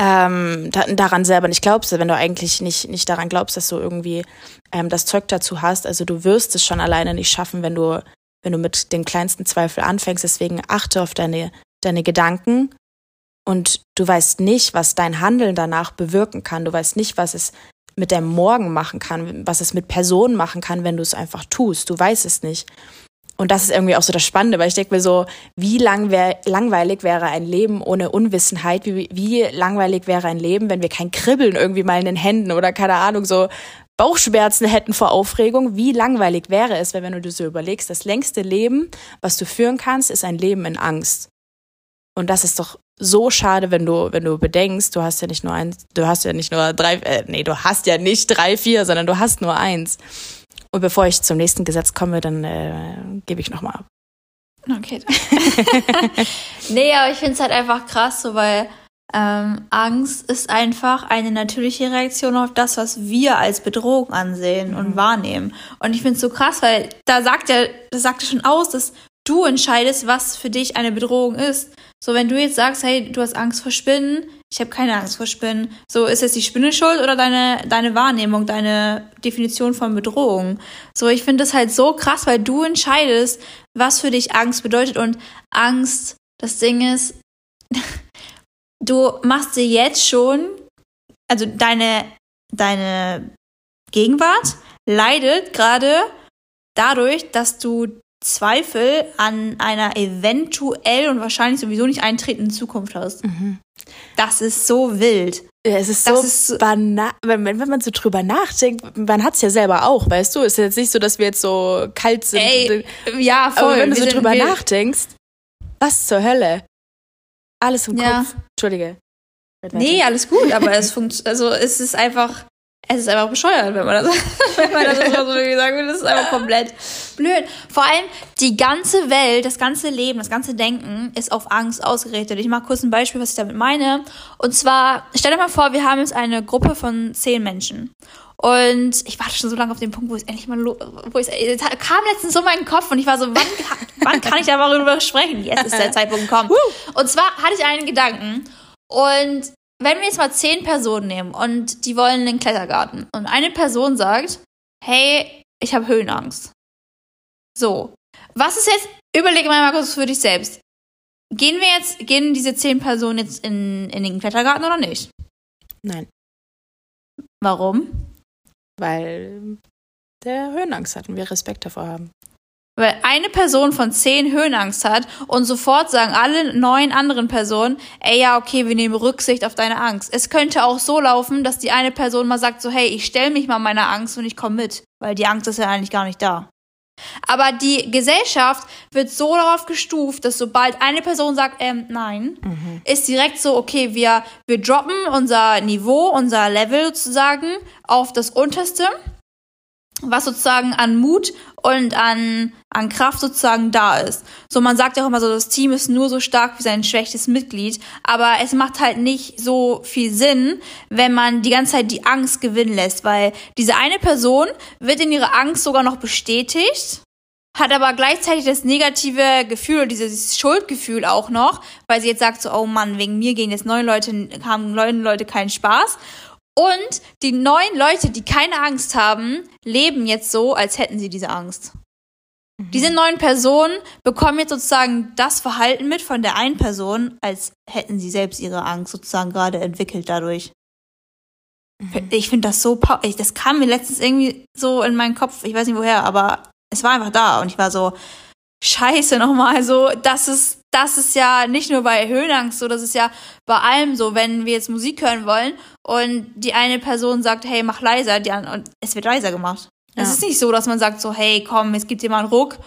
A: ähm, da, daran selber nicht glaubst, wenn du eigentlich nicht, nicht daran glaubst, dass du irgendwie ähm, das Zeug dazu hast. Also du wirst es schon alleine nicht schaffen, wenn du, wenn du mit den kleinsten Zweifel anfängst. Deswegen achte auf deine, deine Gedanken und du weißt nicht, was dein Handeln danach bewirken kann. Du weißt nicht, was es mit deinem Morgen machen kann, was es mit Personen machen kann, wenn du es einfach tust. Du weißt es nicht. Und das ist irgendwie auch so das Spannende, weil ich denke mir so, wie lang wär, langweilig wäre ein Leben ohne Unwissenheit? Wie, wie langweilig wäre ein Leben, wenn wir kein Kribbeln irgendwie mal in den Händen oder keine Ahnung, so Bauchschmerzen hätten vor Aufregung? Wie langweilig wäre es, wenn, wenn du dir so überlegst, das längste Leben, was du führen kannst, ist ein Leben in Angst. Und das ist doch so schade, wenn du, wenn du bedenkst, du hast ja nicht nur eins, du hast ja nicht nur drei, äh, nee, du hast ja nicht drei, vier, sondern du hast nur eins. Und bevor ich zum nächsten Gesetz komme, dann äh, gebe ich nochmal ab.
B: Okay. nee, aber ich finde es halt einfach krass, so weil ähm, Angst ist einfach eine natürliche Reaktion auf das, was wir als Bedrohung ansehen mhm. und wahrnehmen. Und ich finde es so krass, weil da sagt er, das sagt er schon aus, dass du entscheidest, was für dich eine Bedrohung ist. So, wenn du jetzt sagst, hey, du hast Angst vor Spinnen, ich habe keine Angst vor Spinnen. So, ist jetzt die Spinne schuld oder deine, deine Wahrnehmung, deine Definition von Bedrohung? So, ich finde das halt so krass, weil du entscheidest, was für dich Angst bedeutet. Und Angst, das Ding ist, du machst dir jetzt schon, also deine, deine Gegenwart leidet gerade dadurch, dass du Zweifel an einer eventuell und wahrscheinlich sowieso nicht eintretenden Zukunft hast. Mhm. Das ist so wild.
A: Ja, es ist das so ist banal, wenn, wenn man so drüber nachdenkt, man hat es ja selber auch, weißt du? Es ist jetzt nicht so, dass wir jetzt so kalt sind.
B: Ey, ja, voll.
A: Aber wenn du so drüber nachdenkst, was zur Hölle? Alles im ja. Kopf. Entschuldige.
B: Nee, alles gut, aber es funktioniert, also es ist einfach, es ist einfach bescheuert, wenn man das, wenn man das so sagen will. Das ist einfach komplett blöd. Vor allem die ganze Welt, das ganze Leben, das ganze Denken ist auf Angst ausgerichtet. Ich mache kurz ein Beispiel, was ich damit meine. Und zwar, stell dir mal vor, wir haben jetzt eine Gruppe von zehn Menschen. Und ich warte schon so lange auf den Punkt, wo es endlich mal, wo es kam letztens so meinen Kopf und ich war so, wann, wann kann ich da mal darüber sprechen? Jetzt ist der Zeitpunkt gekommen. Und zwar hatte ich einen Gedanken und wenn wir jetzt mal zehn Personen nehmen und die wollen den Klettergarten und eine Person sagt, hey, ich habe Höhenangst. So, was ist jetzt, überlege mal kurz für dich selbst. Gehen wir jetzt, gehen diese zehn Personen jetzt in, in den Klettergarten oder nicht?
A: Nein.
B: Warum?
A: Weil der Höhenangst hat und wir Respekt davor haben.
B: Weil eine Person von zehn Höhenangst hat und sofort sagen alle neun anderen Personen, ey ja, okay, wir nehmen Rücksicht auf deine Angst. Es könnte auch so laufen, dass die eine Person mal sagt so, hey, ich stell mich mal meiner Angst und ich komme mit, weil die Angst ist ja eigentlich gar nicht da. Aber die Gesellschaft wird so darauf gestuft, dass sobald eine Person sagt, ähm, nein, mhm. ist direkt so, okay, wir, wir droppen unser Niveau, unser Level sozusagen auf das unterste was sozusagen an Mut und an, an Kraft sozusagen da ist. So, man sagt ja auch immer so, das Team ist nur so stark wie sein schwächstes Mitglied, aber es macht halt nicht so viel Sinn, wenn man die ganze Zeit die Angst gewinnen lässt, weil diese eine Person wird in ihrer Angst sogar noch bestätigt, hat aber gleichzeitig das negative Gefühl, dieses Schuldgefühl auch noch, weil sie jetzt sagt so, oh Mann, wegen mir gehen jetzt neun Leute, haben neun Leute keinen Spaß und die neuen Leute, die keine Angst haben, leben jetzt so, als hätten sie diese Angst. Mhm. Diese neuen Personen bekommen jetzt sozusagen das Verhalten mit von der einen Person, als hätten sie selbst ihre Angst sozusagen gerade entwickelt dadurch. Mhm. Ich finde das so, das kam mir letztens irgendwie so in meinen Kopf, ich weiß nicht woher, aber es war einfach da und ich war so, scheiße nochmal, so, das ist, das ist ja nicht nur bei Höhenangst so, das ist ja bei allem so, wenn wir jetzt Musik hören wollen und die eine Person sagt, hey, mach leiser, die andere, und es wird leiser gemacht. Ja. Es ist nicht so, dass man sagt so, hey, komm, jetzt gibt dir mal einen Ruck.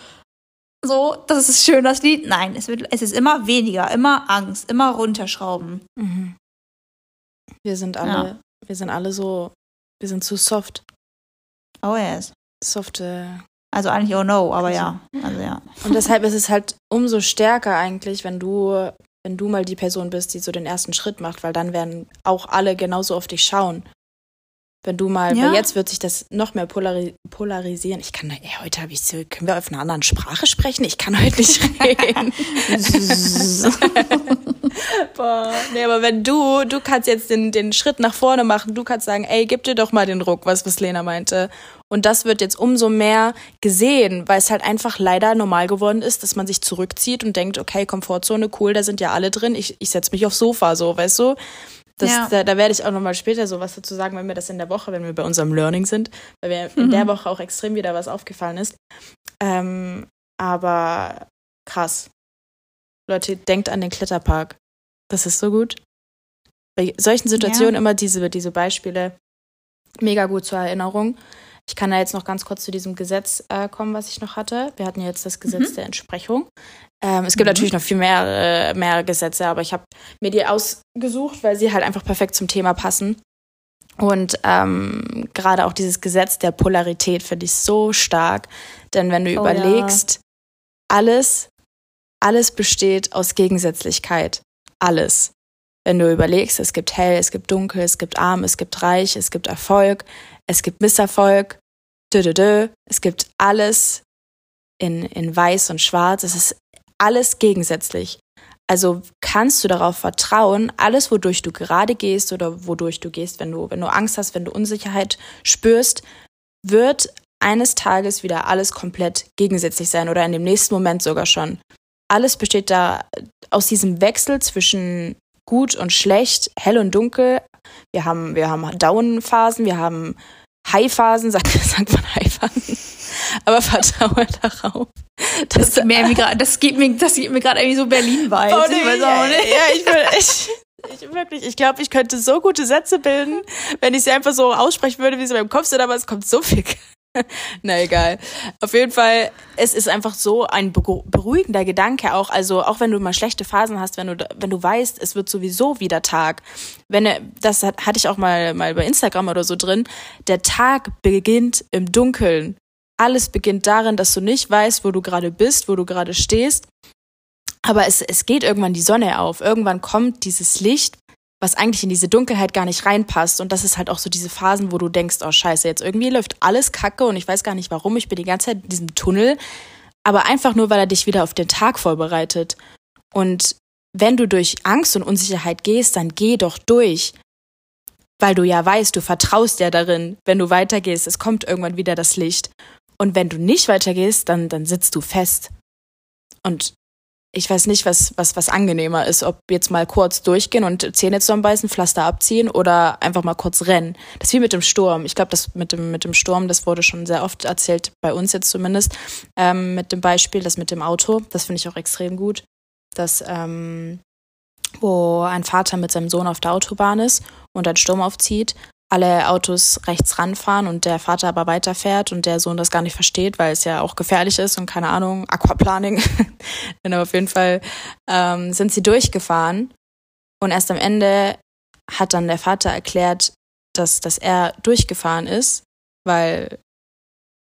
B: So, das ist schön, das Lied. Nein, es, wird, es ist immer weniger, immer Angst, immer runterschrauben.
A: Mhm. Wir sind alle, ja. wir sind alle so, wir sind zu soft.
B: Oh yes.
A: Softe
B: also eigentlich oh no, aber also, ja. Also ja.
A: Und deshalb ist es halt umso stärker eigentlich, wenn du, wenn du mal die Person bist, die so den ersten Schritt macht, weil dann werden auch alle genauso auf dich schauen. Wenn du mal, ja. weil jetzt wird sich das noch mehr polari polarisieren. Ich kann, ey, heute habe ich so, können wir auf einer anderen Sprache sprechen? Ich kann heute nicht reden. Boah. Nee, aber wenn du, du kannst jetzt den, den Schritt nach vorne machen, du kannst sagen, ey, gib dir doch mal den Ruck, was, was Lena meinte. Und das wird jetzt umso mehr gesehen, weil es halt einfach leider normal geworden ist, dass man sich zurückzieht und denkt, okay, Komfortzone, cool, da sind ja alle drin, ich, ich setze mich aufs Sofa, so, weißt du? Das, ja. Da, da werde ich auch nochmal später so was dazu sagen, wenn wir das in der Woche, wenn wir bei unserem Learning sind, weil mir mhm. in der Woche auch extrem wieder was aufgefallen ist. Ähm, aber krass. Leute, denkt an den Kletterpark. Das ist so gut. Bei solchen Situationen ja. immer diese, diese Beispiele mega gut zur Erinnerung. Ich kann da jetzt noch ganz kurz zu diesem Gesetz äh, kommen, was ich noch hatte. Wir hatten jetzt das Gesetz mhm. der Entsprechung. Ähm, es gibt mhm. natürlich noch viel mehr, äh, mehr Gesetze, aber ich habe mir die ausgesucht, weil sie halt einfach perfekt zum Thema passen. Und ähm, gerade auch dieses Gesetz der Polarität finde ich so stark. Denn wenn du oh, überlegst, ja. alles, alles besteht aus Gegensätzlichkeit. Alles. Wenn du überlegst, es gibt hell, es gibt dunkel, es gibt arm, es gibt reich, es gibt Erfolg, es gibt Misserfolg. Es gibt alles in, in weiß und schwarz, es ist alles gegensätzlich. Also kannst du darauf vertrauen, alles, wodurch du gerade gehst oder wodurch du gehst, wenn du, wenn du Angst hast, wenn du Unsicherheit spürst, wird eines Tages wieder alles komplett gegensätzlich sein oder in dem nächsten Moment sogar schon. Alles besteht da aus diesem Wechsel zwischen gut und schlecht, hell und dunkel. Wir haben, wir haben Down-Phasen, wir haben High-Phasen, sagt, sagt man High-Phasen. Aber vertraue darauf.
B: Das, das, mir das gibt mir, das gibt mir gerade irgendwie so Berlin-Vibes. Oh, nee, ich weiß auch
A: nicht. Ja, ich, will, ich, ich wirklich, ich glaube, ich könnte so gute Sätze bilden, wenn ich sie einfach so aussprechen würde, wie sie meinem Kopf sind, aber es kommt so viel Na egal. Auf jeden Fall, es ist einfach so ein beruhigender Gedanke auch. Also auch wenn du mal schlechte Phasen hast, wenn du wenn du weißt, es wird sowieso wieder Tag. Wenn das hatte ich auch mal mal bei Instagram oder so drin. Der Tag beginnt im Dunkeln. Alles beginnt darin, dass du nicht weißt, wo du gerade bist, wo du gerade stehst. Aber es, es geht irgendwann die Sonne auf. Irgendwann kommt dieses Licht was eigentlich in diese Dunkelheit gar nicht reinpasst. Und das ist halt auch so diese Phasen, wo du denkst, oh scheiße, jetzt irgendwie läuft alles kacke und ich weiß gar nicht warum, ich bin die ganze Zeit in diesem Tunnel. Aber einfach nur, weil er dich wieder auf den Tag vorbereitet. Und wenn du durch Angst und Unsicherheit gehst, dann geh doch durch. Weil du ja weißt, du vertraust ja darin, wenn du weitergehst, es kommt irgendwann wieder das Licht. Und wenn du nicht weitergehst, dann, dann sitzt du fest. Und ich weiß nicht, was, was, was angenehmer ist, ob jetzt mal kurz durchgehen und Zähne zusammenbeißen, Pflaster abziehen oder einfach mal kurz rennen. Das ist wie mit dem Sturm. Ich glaube, das mit dem, mit dem Sturm, das wurde schon sehr oft erzählt, bei uns jetzt zumindest, ähm, mit dem Beispiel, das mit dem Auto. Das finde ich auch extrem gut. Dass, ähm, wo ein Vater mit seinem Sohn auf der Autobahn ist und ein Sturm aufzieht alle Autos rechts ranfahren und der Vater aber weiterfährt und der Sohn das gar nicht versteht, weil es ja auch gefährlich ist und keine Ahnung, Aquaplaning. Denn auf jeden Fall ähm, sind sie durchgefahren und erst am Ende hat dann der Vater erklärt, dass, dass er durchgefahren ist, weil,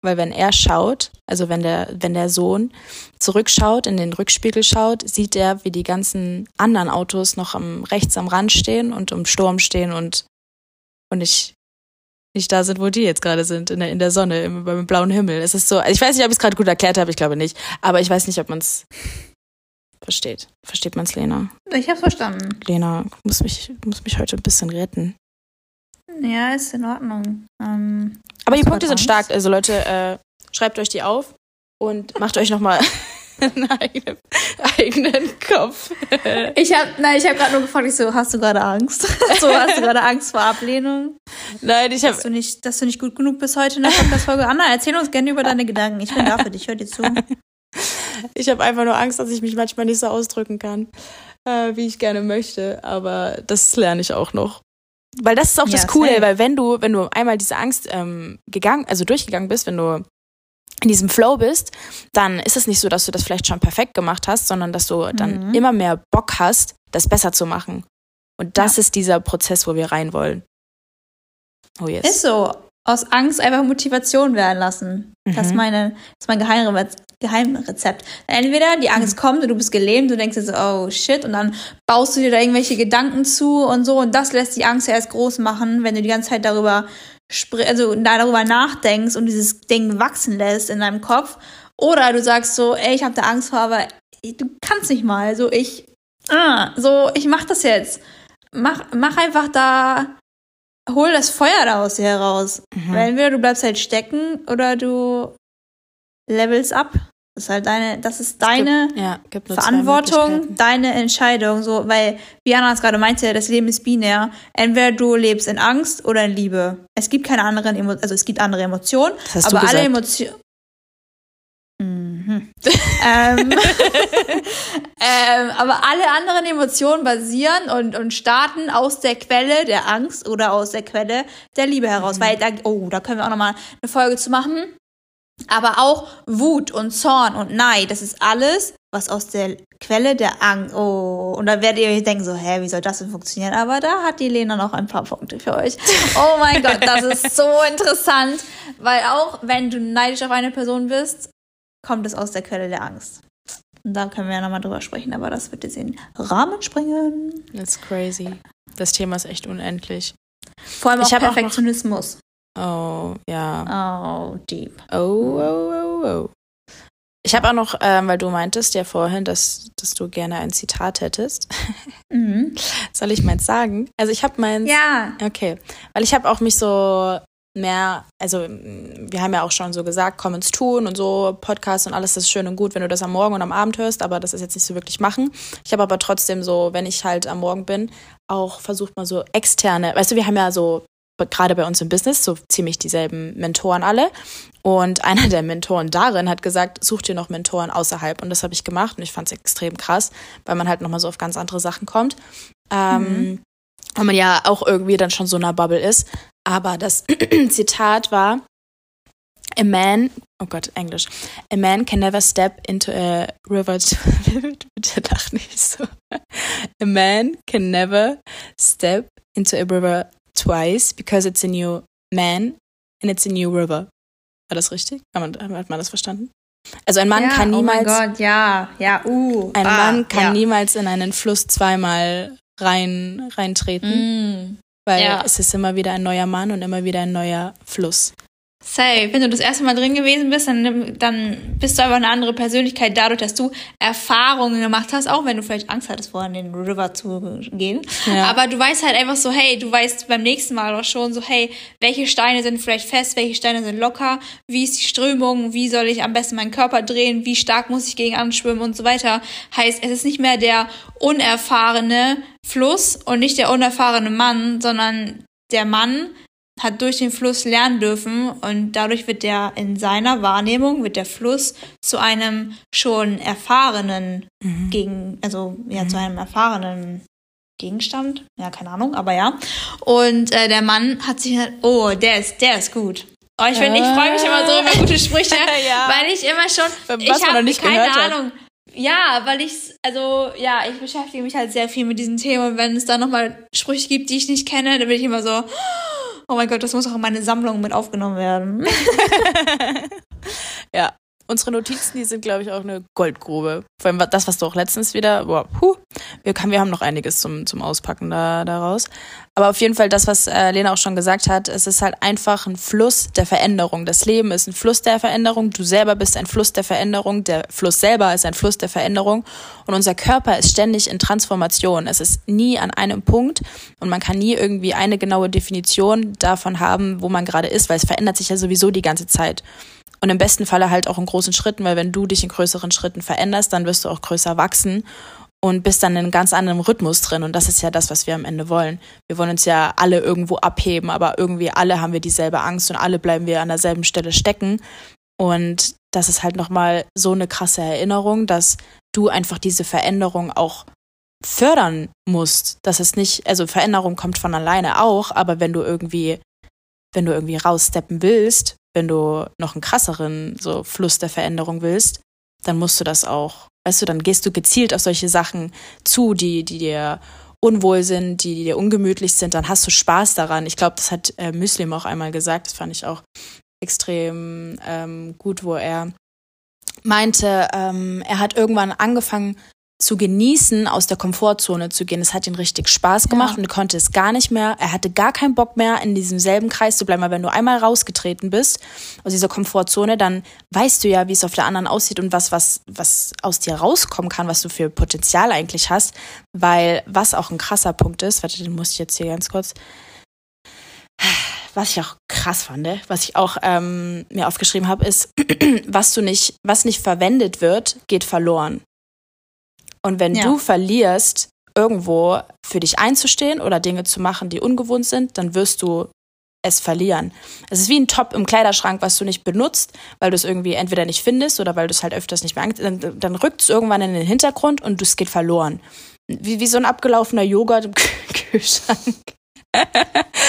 A: weil wenn er schaut, also wenn der, wenn der Sohn zurückschaut, in den Rückspiegel schaut, sieht er, wie die ganzen anderen Autos noch am, rechts am Rand stehen und im Sturm stehen und und nicht, nicht da sind, wo die jetzt gerade sind, in der, in der Sonne, im, beim blauen Himmel. Es ist so, ich weiß nicht, ob ich es gerade gut erklärt habe, ich glaube nicht. Aber ich weiß nicht, ob man es versteht. Versteht man es, Lena?
B: Ich habe verstanden.
A: Lena, du musst mich, musst mich heute ein bisschen retten.
B: Ja, ist in Ordnung. Ähm,
A: aber die Punkte sind stark. Also Leute, äh, schreibt euch die auf und macht euch nochmal einen eigenen, eigenen Kopf.
B: Ich habe, nein, ich habe gerade nur gefragt, ich so, hast du gerade Angst? so, hast du gerade Angst vor Ablehnung?
A: Nein, ich habe
B: Dass du nicht, dass du nicht gut genug bist heute in der Podcast-Folge. Anna, erzähl uns gerne über deine Gedanken. Ich bin da für dich, hör dir zu.
A: ich habe einfach nur Angst, dass ich mich manchmal nicht so ausdrücken kann, äh, wie ich gerne möchte. Aber das lerne ich auch noch. Weil das ist auch
B: Ja,
A: das Coole, weil wenn du, wenn du einmal diese Angst ähm, gegangen, also durchgegangen bist, wenn du in diesem Flow bist, dann ist es nicht so, dass du das vielleicht schon perfekt gemacht hast, sondern dass du dann
B: Mhm.
A: immer mehr Bock hast, das besser zu machen. Und das
B: Ja.
A: ist dieser Prozess, wo wir rein wollen. Oh yes.
B: Ist so. Aus Angst einfach Motivation werden lassen. Das, ist
A: Mhm.
B: meine, das ist mein Geheimrezept. Geheimrezept. Entweder die
A: Mhm.
B: Angst kommt und du bist gelähmt, du denkst so, oh shit, und dann baust du dir da irgendwelche Gedanken zu und so, und das lässt die Angst ja erst groß machen, wenn du die ganze Zeit darüber also da darüber nachdenkst und dieses Ding wachsen lässt in deinem Kopf. Oder du sagst so, ey, ich habe da Angst vor, aber du kannst nicht mal. So, ich, ah, so, ich mach das jetzt. Mach, mach einfach da, hol das Feuer da aus dir heraus.
A: Mhm.
B: Weil entweder du bleibst halt stecken oder du levels up. Das ist halt deine, das ist deine
A: ja, gibt nur zwei
B: Verantwortung, deine Entscheidung. So, weil, wie Anna es gerade meinte, das Leben ist binär. Entweder du lebst in Angst oder in Liebe. Es gibt keine anderen Emotionen, also es gibt andere Emotionen, aber alle. Emotionen. Mhm. ähm, ähm, aber alle anderen Emotionen basieren und, und starten aus der Quelle der Angst oder aus der Quelle der Liebe heraus.
A: Mhm.
B: Weil da, oh, da können wir auch nochmal eine Folge zu machen. Aber auch Wut und Zorn und Neid, das ist alles, was aus der Quelle der Angst. Oh, und da werdet ihr euch denken, so, hä, wie soll das denn funktionieren? Aber da hat die Lena noch ein paar Punkte für euch. Oh mein Gott, das ist so interessant, weil auch wenn du neidisch auf eine Person bist, kommt es aus der Quelle der Angst. Und da können wir ja nochmal drüber sprechen, aber das wird jetzt in den Rahmen springen.
A: That's crazy. Das Thema ist echt unendlich.
B: Vor allem auch
A: Ich hab auch noch-
B: Perfektionismus.
A: Oh, ja.
B: Oh, deep.
A: Oh, oh, oh, oh. Ich habe auch noch, ähm, weil du meintest ja vorhin, dass, dass du gerne ein Zitat hättest.
B: Mhm.
A: Soll ich meins sagen? Also ich habe meins.
B: Ja.
A: Okay. Weil ich habe auch mich so mehr, also wir haben ja auch schon so gesagt, komm ins Tun und so, Podcast und alles das ist schön und gut, wenn du das am Morgen und am Abend hörst, aber das ist jetzt nicht so wirklich machen. Ich habe aber trotzdem so, wenn ich halt am Morgen bin, auch versucht mal so externe, weißt du, wir haben ja so gerade bei uns im Business so ziemlich dieselben Mentoren alle. Und einer der Mentoren darin hat gesagt, such dir noch Mentoren außerhalb. Und das habe ich gemacht und ich fand es extrem krass, weil man halt nochmal so auf ganz andere Sachen kommt. Ähm, und man ja auch irgendwie dann schon so in einer Bubble ist. Aber das Zitat war, a man, oh Gott, Englisch, a man can never step into a river, bitte lach nicht so. A man can never step into a river twice because it's a new man and it's a new river. War das richtig? Hat man, hat man das verstanden? Also ein Mann
B: ja,
A: kann niemals,
B: Oh mein Gott, ja, ja, uh.
A: ein
B: ah,
A: Mann kann
B: ja.
A: niemals in einen Fluss zweimal rein, reintreten.
B: Mm.
A: Weil
B: Ja.
A: es ist immer wieder ein neuer Mann und immer wieder ein neuer Fluss.
B: Safe. Wenn du das erste Mal drin gewesen bist, dann, dann bist du einfach eine andere Persönlichkeit dadurch, dass du Erfahrungen gemacht hast, auch wenn du vielleicht Angst hattest, vorher in den River zu gehen.
A: Ja.
B: Aber du weißt halt einfach so, hey, du weißt beim nächsten Mal auch schon so, hey, welche Steine sind vielleicht fest, welche Steine sind locker, wie ist die Strömung, wie soll ich am besten meinen Körper drehen, wie stark muss ich gegen anschwimmen und so weiter. Heißt, es ist nicht mehr der unerfahrene Fluss und nicht der unerfahrene Mann, sondern der Mann hat durch den Fluss lernen dürfen und dadurch wird der in seiner Wahrnehmung wird der Fluss zu einem schon erfahrenen gegen also ja zu einem erfahrenen Gegenstand. Ja keine Ahnung aber ja. Und äh, der Mann hat sich halt, oh der ist der ist gut. Oh, ich finde ich freue mich immer so über gute Sprüche
A: Ja.
B: weil ich immer schon
A: Was
B: ich habe
A: nicht
B: keine
A: gehört hat.
B: Ahnung. Ja, weil ich, also, ja, ich beschäftige mich halt sehr viel mit diesem Thema und wenn es da nochmal Sprüche gibt, die ich nicht kenne, dann bin ich immer so, oh mein Gott, das muss auch in meine Sammlung mit aufgenommen werden.
A: Ja. Unsere Notizen, die sind, glaube ich, auch eine Goldgrube. Vor allem das, was du auch letztens wieder, boah, puh, wir, kann, wir haben noch einiges zum, zum Auspacken da, daraus. Aber auf jeden Fall das, was äh, Lena auch schon gesagt hat, es ist halt einfach ein Fluss der Veränderung. Das Leben ist ein Fluss der Veränderung. Du selber bist ein Fluss der Veränderung. Der Fluss selber ist ein Fluss der Veränderung. Und unser Körper ist ständig in Transformation. Es ist nie an einem Punkt und man kann nie irgendwie eine genaue Definition davon haben, wo man gerade ist, weil es verändert sich ja sowieso die ganze Zeit. Und im besten Falle halt auch in großen Schritten, weil wenn du dich in größeren Schritten veränderst, dann wirst du auch größer wachsen und bist dann in einem ganz anderen Rhythmus drin. Und das ist ja das, was wir am Ende wollen. Wir wollen uns ja alle irgendwo abheben, aber irgendwie alle haben wir dieselbe Angst und alle bleiben wir an derselben Stelle stecken. Und das ist halt nochmal so eine krasse Erinnerung, dass du einfach diese Veränderung auch fördern musst. Dass es nicht, also Veränderung kommt von alleine auch, aber wenn du irgendwie, wenn du irgendwie raussteppen willst, wenn du noch einen krasseren so Fluss der Veränderung willst, dann musst du das auch, weißt du, dann gehst du gezielt auf solche Sachen zu, die, die dir unwohl sind, die, die dir ungemütlich sind, dann hast du Spaß daran. Ich glaube, das hat äh, Muslim auch einmal gesagt, das fand ich auch extrem ähm, gut, wo er meinte, ähm, er hat irgendwann angefangen, zu genießen, aus der Komfortzone zu gehen. Es hat ihn richtig Spaß gemacht ja. und er konnte es gar nicht mehr. Er hatte gar keinen Bock mehr, in diesem selben Kreis zu bleiben. Weil wenn du einmal rausgetreten bist aus dieser Komfortzone, dann weißt du ja, wie es auf der anderen aussieht und was, was, was aus dir rauskommen kann, was du für Potenzial eigentlich hast. Weil was auch ein krasser Punkt ist, warte, den muss ich jetzt hier ganz kurz was ich auch krass fand, was ich auch ähm, mir aufgeschrieben habe, ist, was du nicht, was nicht verwendet wird, geht verloren. Und wenn ja. du verlierst, irgendwo für dich einzustehen oder Dinge zu machen, die ungewohnt sind, dann wirst du es verlieren. Es ist wie ein Top im Kleiderschrank, was du nicht benutzt, weil du es irgendwie entweder nicht findest oder weil du es halt öfters nicht mehr dann, dann rückt es irgendwann in den Hintergrund und es geht verloren. Wie, wie so ein abgelaufener Joghurt im Kühlschrank.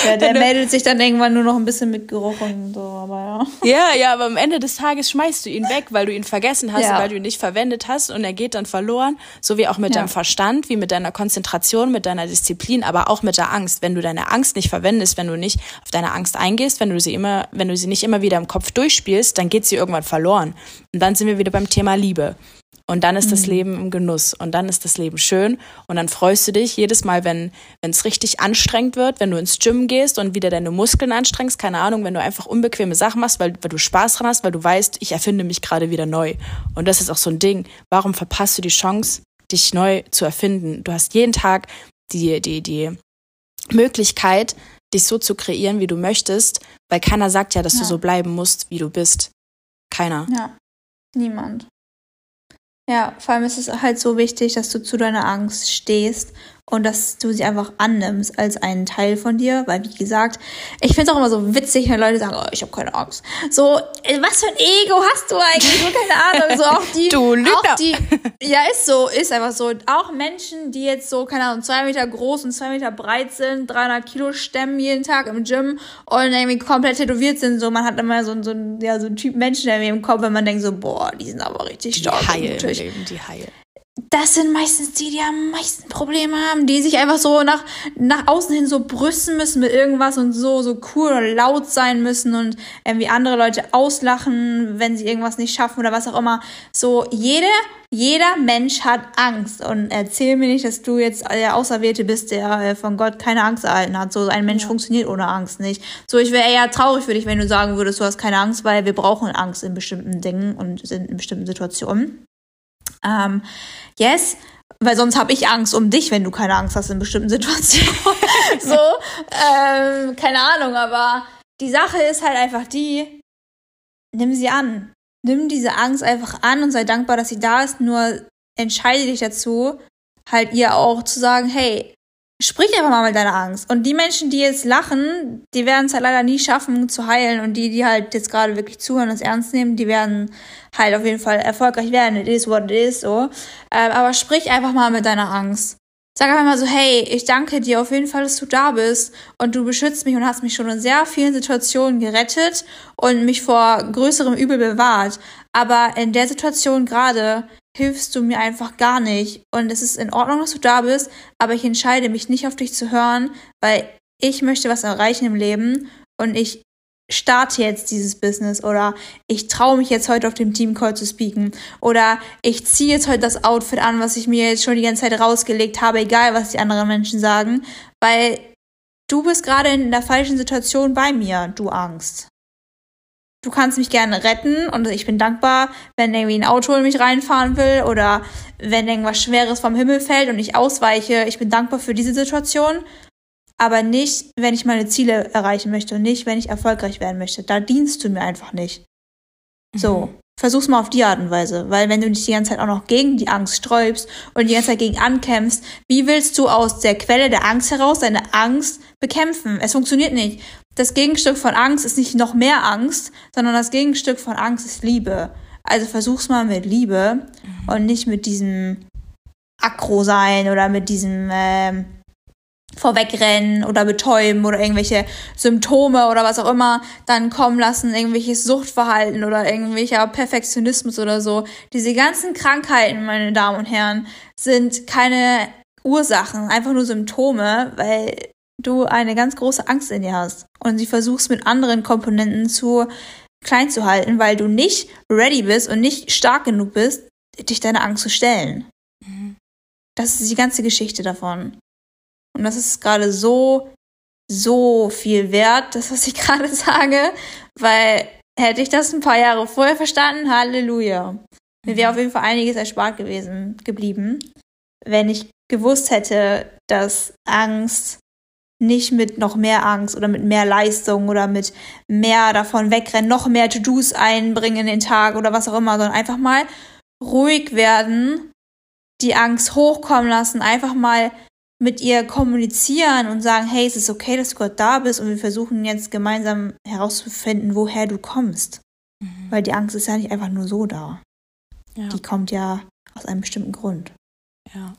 B: Ja, der meldet sich dann irgendwann nur noch ein bisschen mit Geruch und so, aber
A: ja. Ja, ja, aber am Ende des Tages schmeißt du ihn weg, weil du ihn vergessen hast, ja. weil du ihn nicht verwendet hast und er geht dann verloren. So wie auch mit ja. deinem Verstand, wie mit deiner Konzentration, mit deiner Disziplin, aber auch mit der Angst. Wenn du deine Angst nicht verwendest, wenn du nicht auf deine Angst eingehst, wenn du sie immer, wenn du sie nicht immer wieder im Kopf durchspielst, dann geht sie irgendwann verloren. Und dann sind wir wieder beim Thema Liebe. Und dann ist mhm. das Leben im Genuss und dann ist das Leben schön und dann freust du dich jedes Mal, wenn es richtig anstrengend wird, wenn du ins Gym gehst und wieder deine Muskeln anstrengst, keine Ahnung, wenn du einfach unbequeme Sachen machst, weil, weil du Spaß dran hast, weil du weißt, ich erfinde mich gerade wieder neu. Und das ist auch so ein Ding. Warum verpasst du die Chance, dich neu zu erfinden? Du hast jeden Tag die, die, die Möglichkeit, dich so zu kreieren, wie du möchtest, weil keiner sagt ja, dass ja. du so bleiben musst, wie du bist. Keiner.
B: Ja, niemand. Ja, vor allem ist es halt so wichtig, dass du zu deiner Angst stehst und dass du sie einfach annimmst als einen Teil von dir, weil wie gesagt, ich finde es auch immer so witzig, wenn Leute sagen, oh, ich habe keine Angst. So, äh, was für ein Ego hast du eigentlich? So, keine Ahnung, so auch die,
A: du Lügner.
B: auch die, ja ist so, ist einfach so. Auch Menschen, die jetzt so, keine Ahnung, zwei Meter groß und zwei Meter breit sind, 300 Kilo stemmen jeden Tag im Gym und irgendwie komplett tätowiert sind, so, man hat immer so, so, ja, so einen Typ Menschen irgendwie im Kopf, wenn man denkt so, boah, die sind aber richtig stark.
A: Die Haie, die Haie
B: das sind meistens die, die am meisten Probleme haben, die sich einfach so nach, nach außen hin so brüsten müssen mit irgendwas und so, so cool oder laut sein müssen und irgendwie andere Leute auslachen, wenn sie irgendwas nicht schaffen oder was auch immer. So, jede, jeder Mensch hat Angst und erzähl mir nicht, dass du jetzt der Auserwählte bist, der äh, von Gott keine Angst erhalten hat. So, ein Mensch ja. funktioniert ohne Angst nicht. So, ich wäre eher traurig für dich, wenn du sagen würdest, du hast keine Angst, weil wir brauchen Angst in bestimmten Dingen und in bestimmten Situationen. Ähm, yes, weil sonst habe ich Angst um dich, wenn du keine Angst hast in bestimmten Situationen. so, ähm, keine Ahnung, aber die Sache ist halt einfach die, nimm sie an. Nimm diese Angst einfach an und sei dankbar, dass sie da ist. Nur entscheide dich dazu, halt ihr auch zu sagen, hey, sprich einfach mal mit deiner Angst. Und die Menschen, die jetzt lachen, die werden es halt leider nie schaffen zu heilen. Und die, die halt jetzt gerade wirklich zuhören und es ernst nehmen, die werden halt auf jeden Fall erfolgreich werden. It is what it is, so. Ähm, aber sprich einfach mal mit deiner Angst. Sag einfach mal so, hey, ich danke dir auf jeden Fall, dass du da bist und du beschützt mich und hast mich schon in sehr vielen Situationen gerettet und mich vor größerem Übel bewahrt. Aber in der Situation gerade hilfst du mir einfach gar nicht. Und es ist in Ordnung, dass du da bist, aber ich entscheide mich nicht auf dich zu hören, weil ich möchte was erreichen im Leben und ich starte jetzt dieses Business oder ich traue mich jetzt heute auf dem Teamcall zu speaken oder ich ziehe jetzt heute das Outfit an, was ich mir jetzt schon die ganze Zeit rausgelegt habe, egal was die anderen Menschen sagen, weil du bist gerade in der falschen Situation bei mir, du Angst du kannst mich gerne retten und ich bin dankbar, wenn irgendwie ein Auto in mich reinfahren will oder wenn irgendwas Schweres vom Himmel fällt und ich ausweiche. Ich bin dankbar für diese Situation, aber nicht, wenn ich meine Ziele erreichen möchte und nicht, wenn ich erfolgreich werden möchte. Da dienst du mir einfach nicht. So. Versuch's mal auf die Art und Weise, weil wenn du dich die ganze Zeit auch noch gegen die Angst sträubst und die ganze Zeit gegen ankämpfst, wie willst du aus der Quelle der Angst heraus deine Angst bekämpfen? Es funktioniert nicht. Das Gegenstück von Angst ist nicht noch mehr Angst, sondern das Gegenstück von Angst ist Liebe. Also versuch's mal mit Liebe und nicht mit diesem Akro sein oder mit diesem ähm, vorwegrennen oder betäuben oder irgendwelche Symptome oder was auch immer dann kommen lassen, irgendwelches Suchtverhalten oder irgendwelcher Perfektionismus oder so. Diese ganzen Krankheiten, meine Damen und Herren, sind keine Ursachen, einfach nur Symptome, weil du eine ganz große Angst in dir hast und sie versuchst mit anderen Komponenten zu klein zu halten, weil du nicht ready bist und nicht stark genug bist, dich deiner Angst zu stellen. Mhm. Das ist die ganze Geschichte davon. Und das ist gerade so, so viel wert, das, was ich gerade sage, weil hätte ich das ein paar Jahre vorher verstanden, Halleluja. Mir wäre auf jeden Fall einiges erspart gewesen, geblieben, wenn ich gewusst hätte, dass Angst nicht mit noch mehr Angst oder mit mehr Leistung oder mit mehr davon wegrennen, noch mehr To-Dos einbringen in den Tag oder was auch immer, sondern einfach mal ruhig werden, die Angst hochkommen lassen, einfach mal mit ihr kommunizieren und sagen, hey, es ist okay, dass du gerade da bist und wir versuchen jetzt gemeinsam herauszufinden, woher du kommst. Mhm. Weil die Angst ist ja nicht einfach nur so da. Ja. Die kommt ja aus einem bestimmten Grund.
A: Ja.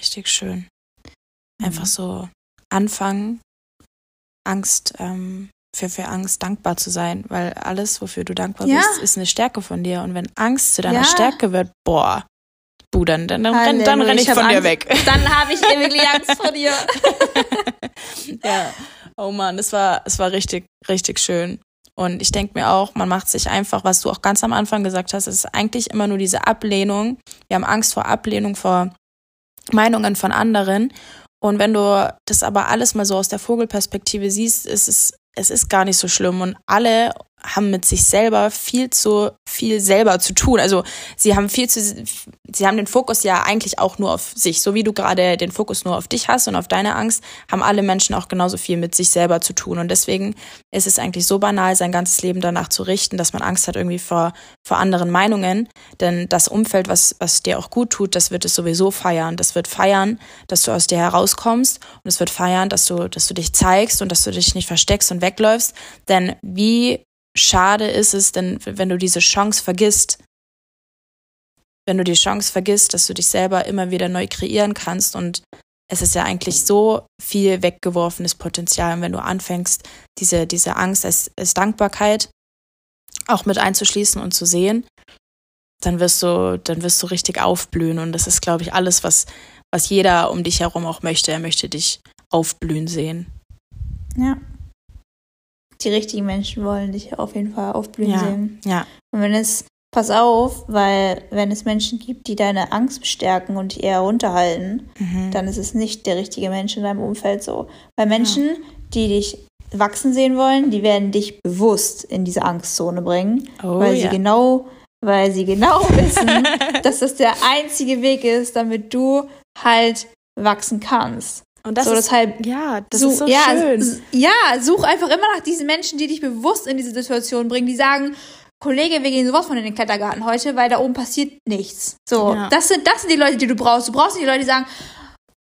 A: Richtig schön. Einfach mhm. so anfangen, Angst, ähm, für, für Angst dankbar zu sein, weil alles, wofür du dankbar ja. bist, ist eine Stärke von dir. Und wenn Angst zu deiner ja. Stärke wird, boah, Bu, dann, dann, dann, renn, dann renn ich, ich von Angst. dir weg.
B: Dann habe ich wirklich Angst vor dir.
A: ja. Oh Mann, es war, es war richtig, richtig schön. Und ich denke mir auch, man macht sich einfach, was du auch ganz am Anfang gesagt hast, es ist eigentlich immer nur diese Ablehnung. Wir haben Angst vor Ablehnung, vor Meinungen von anderen. Und wenn du das aber alles mal so aus der Vogelperspektive siehst, ist es, es ist gar nicht so schlimm. Und alle haben mit sich selber viel zu viel selber zu tun. Also sie haben viel zu, sie haben den Fokus ja eigentlich auch nur auf sich. So wie du gerade den Fokus nur auf dich hast und auf deine Angst, haben alle Menschen auch genauso viel mit sich selber zu tun. Und deswegen ist es eigentlich so banal, sein ganzes Leben danach zu richten, dass man Angst hat irgendwie vor, vor anderen Meinungen. Denn das Umfeld, was, was dir auch gut tut, das wird es sowieso feiern. Das wird feiern, dass du aus dir herauskommst und es wird feiern, dass du, dass du dich zeigst und dass du dich nicht versteckst und wegläufst. Denn wie schade ist es denn, wenn du diese Chance vergisst, wenn du die Chance vergisst, dass du dich selber immer wieder neu kreieren kannst und es ist ja eigentlich so viel weggeworfenes Potenzial. Und wenn du anfängst, diese, diese Angst als, als Dankbarkeit auch mit einzuschließen und zu sehen, dann wirst du, dann wirst du richtig aufblühen. Und das ist, glaube ich, alles, was, was jeder um dich herum auch möchte. Er möchte dich aufblühen sehen.
B: Ja die richtigen Menschen wollen dich auf jeden Fall aufblühen
A: ja,
B: sehen.
A: Ja.
B: Und wenn es, pass auf, weil wenn es Menschen gibt, die deine Angst bestärken und dich eher runterhalten, mhm. dann ist es nicht der richtige Mensch in deinem Umfeld so. Weil Menschen, ja. die dich wachsen sehen wollen, die werden dich bewusst in diese Angstzone bringen, oh, weil ja. sie genau, weil sie genau wissen, dass das der einzige Weg ist, damit du halt wachsen kannst.
A: Und das so, ist, deshalb, ja, das such, ist so
B: ja,
A: schön.
B: Ja, such einfach immer nach diesen Menschen, die dich bewusst in diese Situation bringen, die sagen, Kollege, wir gehen sowas von in den Klettergarten heute, weil da oben passiert nichts. So, ja. das sind, das sind die Leute, die du brauchst. Du brauchst nicht die Leute, die sagen,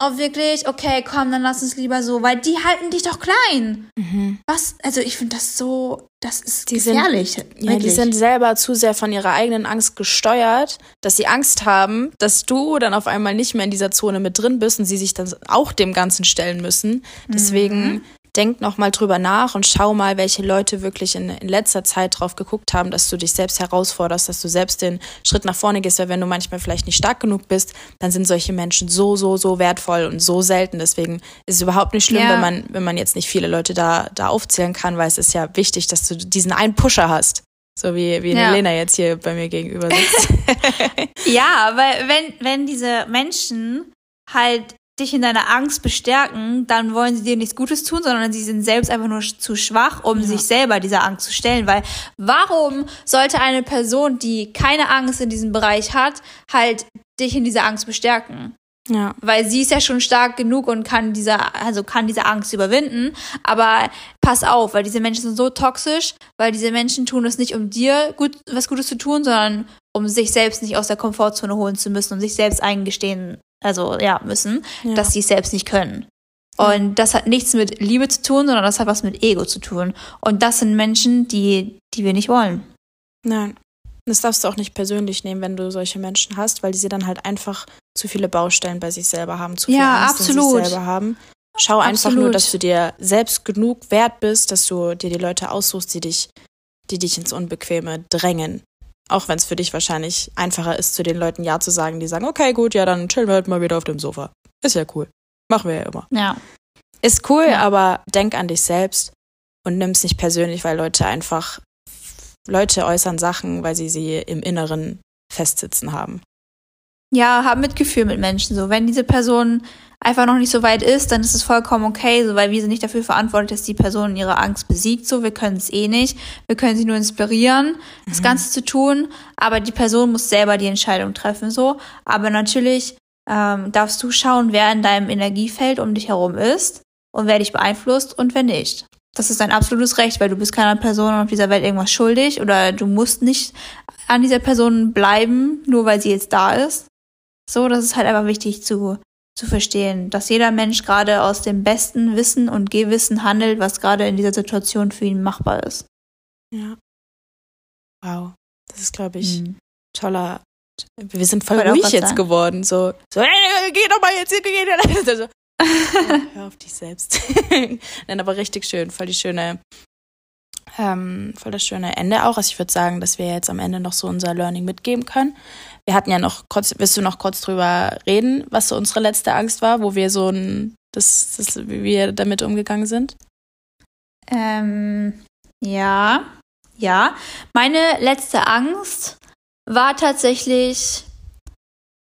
B: oh wirklich, okay, komm, dann lass uns lieber so, weil die halten dich doch klein. Mhm. Was, also ich finde das so, das ist
A: die
B: gefährlich.
A: Sind, ja, die sind selber zu sehr von ihrer eigenen Angst gesteuert, dass sie Angst haben, dass du dann auf einmal nicht mehr in dieser Zone mit drin bist und sie sich dann auch dem Ganzen stellen müssen. Deswegen mhm denk nochmal drüber nach und schau mal, welche Leute wirklich in, in letzter Zeit drauf geguckt haben, dass du dich selbst herausforderst, dass du selbst den Schritt nach vorne gehst, weil wenn du manchmal vielleicht nicht stark genug bist, dann sind solche Menschen so, so, so wertvoll und so selten. Deswegen ist es überhaupt nicht schlimm, ja. wenn man, wenn man jetzt nicht viele Leute da, da aufzählen kann, weil es ist ja wichtig, dass du diesen einen Pusher hast. So wie, wie ja. Helena jetzt hier bei mir gegenüber sitzt.
B: ja, weil wenn, wenn diese Menschen halt dich in deiner Angst bestärken, dann wollen sie dir nichts Gutes tun, sondern sie sind selbst einfach nur zu schwach, um ja. sich selber dieser Angst zu stellen. Weil warum sollte eine Person, die keine Angst in diesem Bereich hat, halt dich in dieser Angst bestärken?
A: Ja.
B: Weil sie ist ja schon stark genug und kann diese, also kann diese Angst überwinden. Aber pass auf, weil diese Menschen sind so toxisch, weil diese Menschen tun es nicht, um dir gut, was Gutes zu tun, sondern um sich selbst nicht aus der Komfortzone holen zu müssen und sich selbst eingestehen, also ja, müssen,
A: Ja.
B: dass sie es selbst nicht können. Und das hat nichts mit Liebe zu tun, sondern das hat was mit Ego zu tun. Und das sind Menschen, die, die wir nicht wollen.
A: Nein. Das darfst du auch nicht persönlich nehmen, wenn du solche Menschen hast, weil die sie dann halt einfach zu viele Baustellen bei sich selber haben, zu viel
B: Ja,
A: Angst in
B: absolut.
A: sich selber haben. Schau einfach
B: Absolut.
A: nur, dass du dir selbst genug wert bist, dass du dir die Leute aussuchst, die dich, die dich ins Unbequeme drängen. Auch wenn es für dich wahrscheinlich einfacher ist, zu den Leuten Ja zu sagen, die sagen, okay, gut, ja, dann chillen wir halt mal wieder auf dem Sofa. Ist ja cool. Machen wir ja immer.
B: Ja.
A: Ist cool,
B: Ja.
A: aber denk an dich selbst und nimm's nicht persönlich, weil Leute einfach, Leute äußern Sachen, weil sie sie im Inneren festsitzen haben.
B: Ja, hab Mitgefühl mit Menschen. So, wenn diese Person einfach noch nicht so weit ist, dann ist es vollkommen okay, so, weil wir sind nicht dafür verantwortlich, dass die Person ihre Angst besiegt. So, wir können es eh nicht. Wir können sie nur inspirieren, das Ganze zu tun. Aber die Person muss selber die Entscheidung treffen. So, aber natürlich ähm, darfst du schauen, wer in deinem Energiefeld um dich herum ist und wer dich beeinflusst und wer nicht. Das ist dein absolutes Recht, weil du bist keiner Person auf dieser Welt irgendwas schuldig oder du musst nicht an dieser Person bleiben, nur weil sie jetzt da ist. So, das ist halt einfach wichtig zu, zu verstehen, dass jeder Mensch gerade aus dem besten Wissen und Gewissen handelt, was gerade in dieser Situation für ihn machbar ist.
A: Ja. Wow. Das ist, glaube ich,
B: Mhm.
A: toller. Wir sind voll
B: Wollte
A: ruhig jetzt
B: sagen.
A: geworden. So, so hey, geh doch mal jetzt, geh. So, oh, hör auf dich selbst. Nein, aber richtig schön. Voll die schöne, ähm, voll das schöne Ende auch. Also ich würde sagen, dass wir jetzt am Ende noch so unser Learning mitgeben können. Wir hatten ja noch kurz, willst du noch kurz drüber reden, was so unsere letzte Angst war, wo wir so ein, das, das, wie wir damit umgegangen sind?
B: Ähm, ja, ja. Meine letzte Angst war tatsächlich,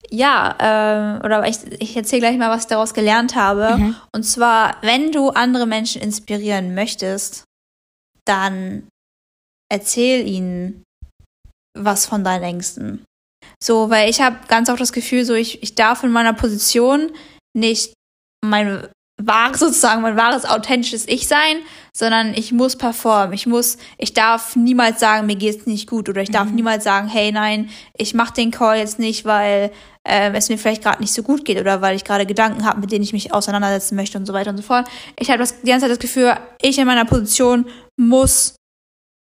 B: ja, ähm, oder ich, ich erzähle gleich mal, was ich daraus gelernt habe.
A: Mhm.
B: Und zwar, wenn du andere Menschen inspirieren möchtest, dann erzähl ihnen was von deinen Ängsten. So, weil ich habe ganz oft das Gefühl, so ich, ich darf in meiner Position nicht mein wahres, sozusagen mein wahres, authentisches Ich sein, sondern ich muss performen. Ich muss, ich darf niemals sagen, mir geht's nicht gut oder ich darf niemals sagen, hey, nein, ich mach den Call jetzt nicht, weil äh, es mir vielleicht gerade nicht so gut geht oder weil ich gerade Gedanken habe, mit denen ich mich auseinandersetzen möchte und so weiter und so fort. Ich habe die ganze Zeit das Gefühl, ich in meiner Position muss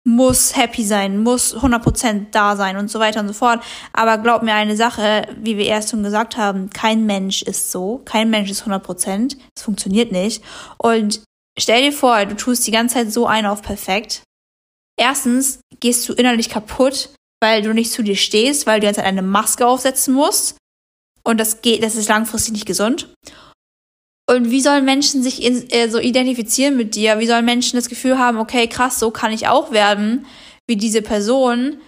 B: muss happy sein, muss 100% da sein und so weiter und so fort. Aber glaub mir eine Sache, wie wir erst schon gesagt haben, kein Mensch ist so. Kein Mensch ist 100%. Das funktioniert nicht. Und stell dir vor, du tust die ganze Zeit so ein auf perfekt. Erstens gehst du innerlich kaputt, weil du nicht zu dir stehst, weil du die ganze Zeit eine Maske aufsetzen musst. Und das geht, das ist langfristig nicht gesund. Und wie sollen Menschen sich in, äh, so identifizieren mit dir? Wie sollen Menschen das Gefühl haben, okay, krass, so kann ich auch werden wie diese Person,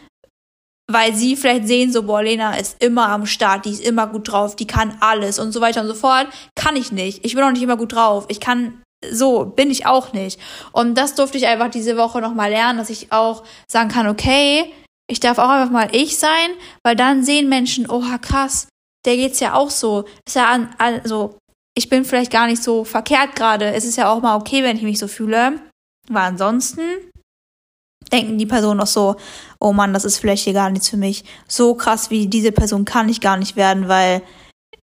B: weil sie vielleicht sehen, so, boah, Lena ist immer am Start, die ist immer gut drauf, die kann alles und so weiter und so fort. Kann ich nicht. Ich bin auch nicht immer gut drauf. Ich kann, so, bin ich auch nicht. Und das durfte ich einfach diese Woche nochmal lernen, dass ich auch sagen kann, okay, ich darf auch einfach mal ich sein, weil dann sehen Menschen, oha, krass, der geht's ja auch so. Ist ja an, also, ich bin vielleicht gar nicht so verkehrt gerade. Es ist ja auch mal okay, wenn ich mich so fühle. Aber ansonsten denken die Personen auch so, oh Mann, das ist vielleicht hier gar nichts für mich. So krass wie diese Person kann ich gar nicht werden, weil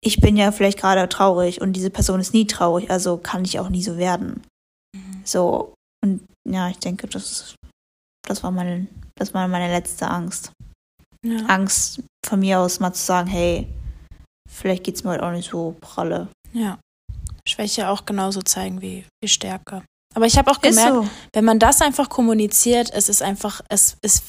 B: ich bin ja vielleicht gerade traurig und diese Person ist nie traurig, also kann ich auch nie so werden. So, und ja, ich denke, das, das war meine, das war meine letzte Angst.
A: Ja.
B: Angst von mir aus mal zu sagen, hey, vielleicht geht's mir heute auch nicht so pralle.
A: ja. Schwäche auch genauso zeigen wie, wie Stärke. Aber ich habe auch gemerkt,
B: so.
A: wenn man das einfach kommuniziert, es ist einfach, es ist,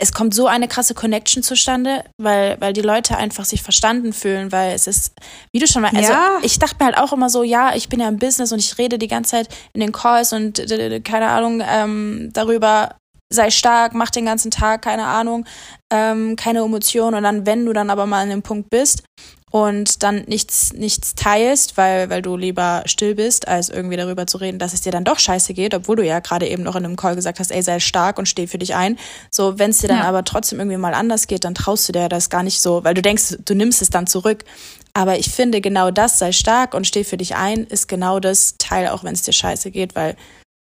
A: es kommt so eine krasse Connection zustande, weil, weil die Leute einfach sich verstanden fühlen, weil es ist, wie du schon mal, also
B: Ja.
A: ich dachte mir halt auch immer so, ja, ich bin ja im Business und ich rede die ganze Zeit in den Calls und keine Ahnung ähm, darüber, sei stark, mach den ganzen Tag, keine Ahnung, ähm, keine Emotionen und dann, wenn du dann aber mal an dem Punkt bist, und dann nichts, nichts teilst, weil, weil du lieber still bist, als irgendwie darüber zu reden, dass es dir dann doch scheiße geht, obwohl du ja gerade eben noch in einem Call gesagt hast, ey, sei stark und steh für dich ein. So, wenn es dir dann
B: Ja.
A: aber trotzdem irgendwie mal anders geht, dann traust du dir das gar nicht so, weil du denkst, du nimmst es dann zurück. Aber ich finde genau das, sei stark und steh für dich ein, ist genau das Teil, auch wenn es dir scheiße geht, weil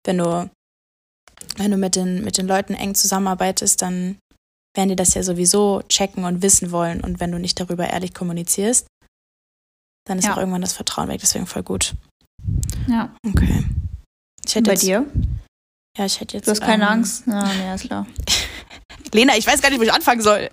A: wenn du, wenn du mit den, mit den Leuten eng zusammenarbeitest, dann werden die das ja sowieso checken und wissen wollen. Und wenn du nicht darüber ehrlich kommunizierst, dann ist
B: Ja.
A: auch irgendwann das Vertrauen weg. Deswegen voll gut.
B: Ja.
A: Okay. Ich hätte
B: Bei
A: jetzt,
B: dir?
A: Ja, ich hätte jetzt.
B: Du hast keine
A: ähm,
B: Angst? Ja, nee, ist klar.
A: Lena, ich weiß gar nicht, wo ich anfangen soll.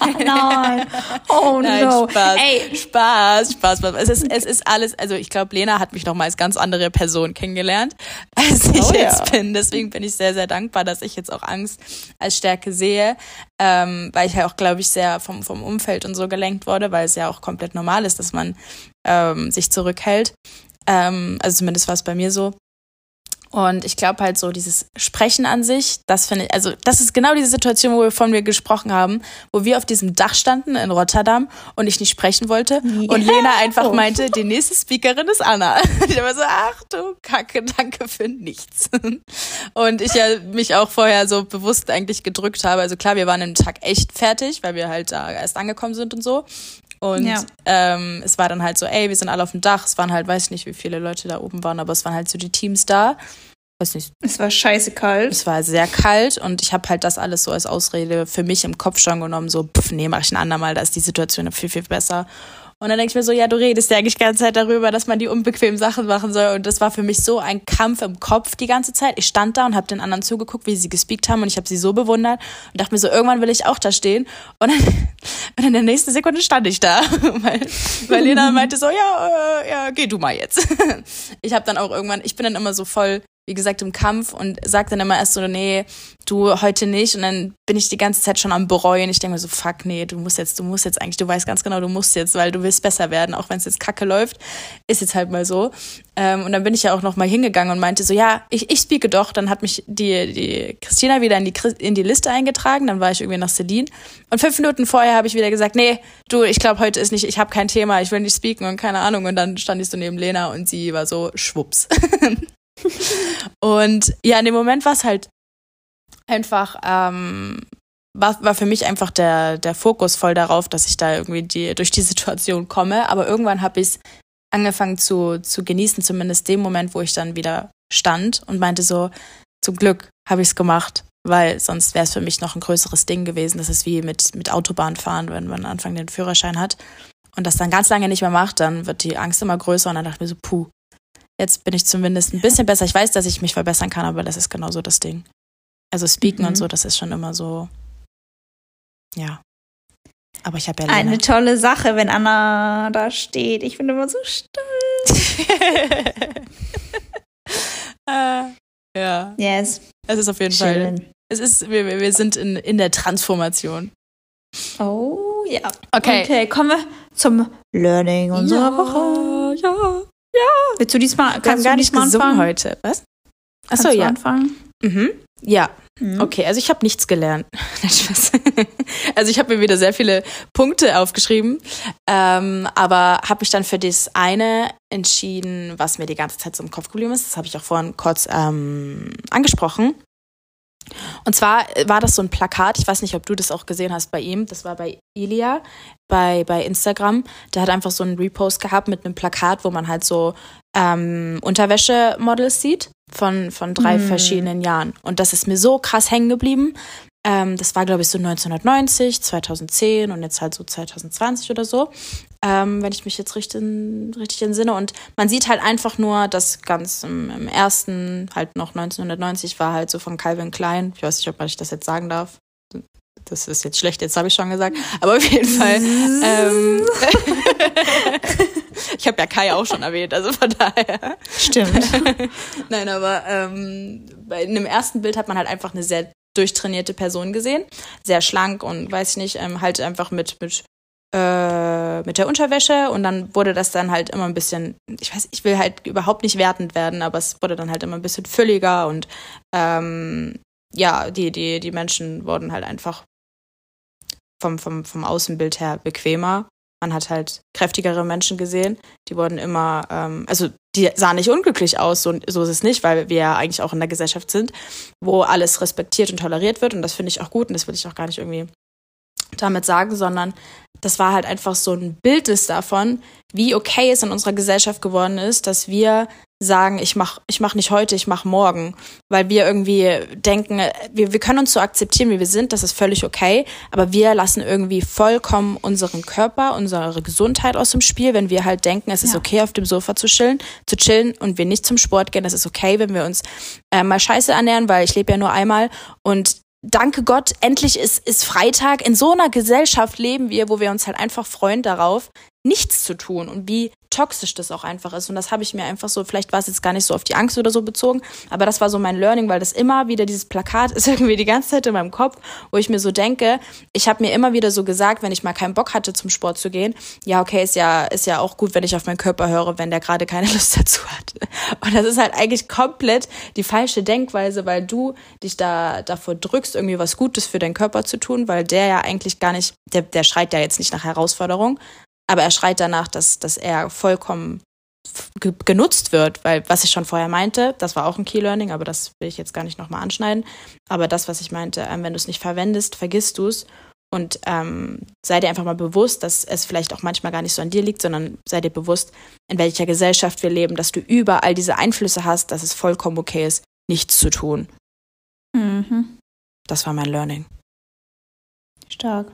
B: Oh nein. Oh
A: Nein,
B: no.
A: Spaß.
B: Ey,
A: Spaß, Spaß, Spaß. Es ist, es ist alles, also ich glaube, Lena hat mich noch mal als ganz andere Person kennengelernt, als ich
B: Oh ja.
A: jetzt bin. Deswegen bin ich sehr, sehr dankbar, dass ich jetzt auch Angst als Stärke sehe, ähm, weil ich ja auch, glaube ich, sehr vom, vom Umfeld und so gelenkt wurde, weil es ja auch komplett normal ist, dass man ähm, sich zurückhält. Ähm, also zumindest war es bei mir so. Und ich glaube halt so, dieses Sprechen an sich, das finde ich, also das ist genau diese Situation, wo wir von mir gesprochen haben, wo wir auf diesem Dach standen in Rotterdam und ich nicht sprechen wollte und Lena einfach meinte, die nächste Speakerin ist Anna. Ich war so, ach du Kacke, danke für nichts. Und ich ja mich auch vorher so bewusst eigentlich gedrückt habe. Also klar, wir waren am Tag echt fertig, weil wir halt da erst angekommen sind und so. Und
B: Ja.
A: ähm, es war dann halt so, ey, wir sind alle auf dem Dach. Es waren halt, weiß ich nicht, wie viele Leute da oben waren, aber es waren halt so die Teams da. Weiß nicht,
B: es war scheiße kalt.
A: es war sehr kalt und ich habe halt das alles so als Ausrede für mich im Kopf schon genommen, so, pff, nee, mach ich ein andermal, da ist die Situation viel, viel besser. Und dann denke ich mir so, ja, du redest ja eigentlich die ganze Zeit darüber, dass man die unbequemen Sachen machen soll. Und das war für mich so ein Kampf im Kopf die ganze Zeit. Ich stand da und habe den anderen zugeguckt, wie sie gespeakt haben und ich habe sie so bewundert und dachte mir so, irgendwann will ich auch da stehen. Und dann, und in der nächsten Sekunde stand ich da, weil, weil Lena meinte so, ja, äh, ja, geh du mal jetzt. Ich habe dann auch irgendwann, ich bin dann immer so voll, wie gesagt, im Kampf und sag dann immer erst so, nee, du heute nicht. Und dann bin ich die ganze Zeit schon am bereuen. Ich denke mir so, fuck, nee, du musst jetzt, du musst jetzt eigentlich, du weißt ganz genau, du musst jetzt, weil du willst besser werden, auch wenn es jetzt kacke läuft. Ist jetzt halt mal so. Ähm, und dann bin ich ja auch noch mal hingegangen und meinte so, ja, ich, ich speake doch. Dann hat mich die, die Christina wieder in die, in die Liste eingetragen. Dann war ich irgendwie nach Celine. Und fünf Minuten vorher habe ich wieder gesagt, nee, du, ich glaube, heute ist nicht, ich habe kein Thema, ich will nicht speaken und keine Ahnung. Und dann stand ich so neben Lena und sie war so, schwupps. und ja, in dem Moment war es halt einfach, ähm, war, war für mich einfach der, der Fokus voll darauf, dass ich da irgendwie die, durch die Situation komme. Aber irgendwann habe ich es angefangen zu, zu genießen, zumindest dem Moment, wo ich dann wieder stand und meinte so, zum Glück habe ich es gemacht, weil sonst wäre es für mich noch ein größeres Ding gewesen. Das ist wie mit, mit Autobahnfahren, wenn man am Anfang den Führerschein hat und das dann ganz lange nicht mehr macht, dann wird die Angst immer größer und dann dachte ich mir so, puh, jetzt bin ich zumindest ein bisschen besser. Ich weiß, dass ich mich verbessern kann, aber das ist genauso das Ding. Also Speaken
B: Mhm.
A: und so, das ist schon immer so, ja. Aber ich habe ja.
B: Eine tolle Sache, wenn Anna da steht. Ich bin immer so stolz.
A: äh, ja,
B: Yes.
A: es ist auf jeden Fall.
B: Schön.
A: Es ist, wir, wir sind in, in der Transformation.
B: Oh ja.
A: Okay.
B: Okay, kommen wir zum Learning unserer Woche.
A: Ja.
B: Willst du diesmal,
A: Wir
B: kannst
A: gar
B: du
A: nicht gesungen
B: anfangen?
A: heute. Was? Achso,
B: du
A: ja.
B: anfangen?
A: Mhm. Ja,
B: Mhm.
A: okay. Also ich habe nichts gelernt. Also ich habe mir wieder sehr viele Punkte aufgeschrieben, ähm, aber habe mich dann für das eine entschieden, was mir die ganze Zeit so im Kopf geblieben ist. Das habe ich auch vorhin kurz ähm, angesprochen. Und zwar war das so ein Plakat, ich weiß nicht, ob du das auch gesehen hast bei ihm, das war bei Ilia bei, bei Instagram. Der hat einfach so einen Repost gehabt mit einem Plakat, wo man halt so ähm, Unterwäschemodels sieht von, von drei
B: Mm.
A: verschiedenen Jahren. Und das ist mir so krass hängen geblieben. Ähm, das war, glaube ich, so 1990, 2010 und jetzt halt so 2020 oder so, ähm, wenn ich mich jetzt richtig, richtig entsinne. Und man sieht halt einfach nur, dass ganz im, im ersten, halt noch 1990, war halt so von Calvin Klein. Ich weiß nicht, ob ich das jetzt sagen darf. Das ist jetzt schlecht, jetzt habe ich schon gesagt. Aber auf jeden Fall. ähm, ich habe ja Kai auch schon erwähnt, also von daher.
B: Stimmt.
A: Nein, aber ähm, in dem ersten Bild hat man halt einfach eine sehr durchtrainierte Person gesehen. Sehr schlank und weiß ich nicht, ähm, halt einfach mit, mit, äh, mit der Unterwäsche und dann wurde das dann halt immer ein bisschen, ich weiß, ich will halt überhaupt nicht wertend werden, aber es wurde dann halt immer ein bisschen fülliger und ähm, ja, die, die, die Menschen wurden halt einfach vom, vom, vom Außenbild her bequemer. Man hat halt kräftigere Menschen gesehen. Die wurden immer, ähm, also die sahen nicht unglücklich aus, so, so ist es nicht, weil wir ja eigentlich auch in der Gesellschaft sind, wo alles respektiert und toleriert wird. Und das finde ich auch gut und das will ich auch gar nicht irgendwie damit sagen, sondern das war halt einfach so ein Bildnis davon, wie okay es in unserer Gesellschaft geworden ist, dass wir sagen, ich mach, ich mach nicht heute, ich mach morgen, weil wir irgendwie denken, wir, wir können uns so akzeptieren, wie wir sind, das ist völlig okay, aber wir lassen irgendwie vollkommen unseren Körper, unsere Gesundheit aus dem Spiel, wenn wir halt denken, es ist
B: Ja.
A: okay, auf dem Sofa zu chillen, zu chillen und wir nicht zum Sport gehen, es ist okay, wenn wir uns äh, mal scheiße ernähren, weil ich lebe ja nur einmal und danke Gott, endlich ist, ist Freitag. In so einer Gesellschaft leben wir, wo wir uns halt einfach freuen darauf, nichts zu tun und wie toxisch das auch einfach ist. Und das habe ich mir einfach so, vielleicht war es jetzt gar nicht so auf die Angst oder so bezogen, aber das war so mein Learning, weil das immer wieder, dieses Plakat ist irgendwie die ganze Zeit in meinem Kopf, wo ich mir so denke, ich habe mir immer wieder so gesagt, wenn ich mal keinen Bock hatte, zum Sport zu gehen, ja, okay, ist ja, ist ja auch gut, wenn ich auf meinen Körper höre, wenn der gerade keine Lust dazu hat. Und das ist halt eigentlich komplett die falsche Denkweise, weil du dich da davor drückst, irgendwie was Gutes für deinen Körper zu tun, weil der ja eigentlich gar nicht, der, der schreit ja jetzt nicht nach Herausforderung, aber er schreit danach, dass, dass er vollkommen ge genutzt wird, weil was ich schon vorher meinte, das war auch ein Key Learning, aber das will ich jetzt gar nicht nochmal anschneiden. Aber das, was ich meinte, ähm, wenn du es nicht verwendest, vergisst du es und ähm, sei dir einfach mal bewusst, dass es vielleicht auch manchmal gar nicht so an dir liegt, sondern sei dir bewusst, in welcher Gesellschaft wir leben, dass du überall diese Einflüsse hast, dass es vollkommen okay ist, nichts zu tun.
B: Mhm.
A: Das war mein Learning.
B: Stark.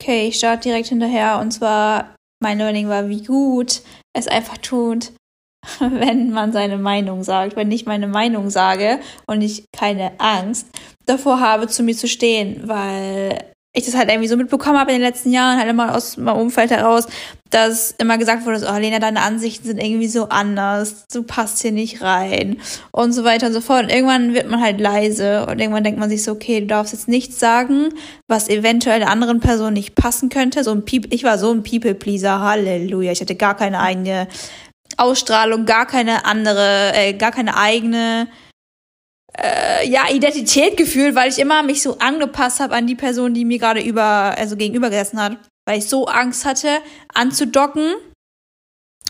B: Okay, ich starte direkt hinterher und zwar mein Learning war, wie gut es einfach tut, wenn man seine Meinung sagt. Wenn ich meine Meinung sage und ich keine Angst davor habe, zu mir zu stehen, weil ich das halt irgendwie so mitbekommen habe in den letzten Jahren, halt immer aus meinem Umfeld heraus, dass immer gesagt wurde, oh, Lena, deine Ansichten sind irgendwie so anders, du passt hier nicht rein und so weiter und so fort. Und irgendwann wird man halt leise und irgendwann denkt man sich so, okay, du darfst jetzt nichts sagen, was eventuell der anderen Person nicht passen könnte. So ein Piep ich war so ein People-Pleaser, Halleluja. Ich hatte gar keine eigene Ausstrahlung, gar keine andere, äh, gar keine eigene äh, ja, Identität gefühlt, weil ich immer mich so angepasst habe an die Person, die mir gerade über, also gegenüber gesessen hat. Weil ich so Angst hatte, anzudocken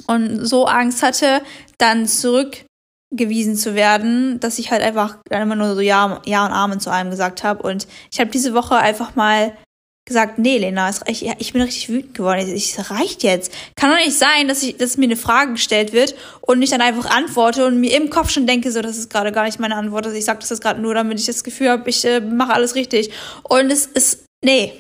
B: und so Angst hatte, dann zurückgewiesen zu werden, dass ich halt einfach dann immer nur so Ja, ja und Amen zu allem gesagt habe. Und ich habe diese Woche einfach mal gesagt, nee, Lena, es, ich, ich bin richtig wütend geworden. Ich, es reicht jetzt. Kann doch nicht sein, dass, ich, dass mir eine Frage gestellt wird und ich dann einfach antworte und mir im Kopf schon denke, so, das ist gerade gar nicht meine Antwort. Also ich sage das jetzt gerade nur, damit ich das Gefühl habe, ich äh, mache alles richtig. Und es ist, nee,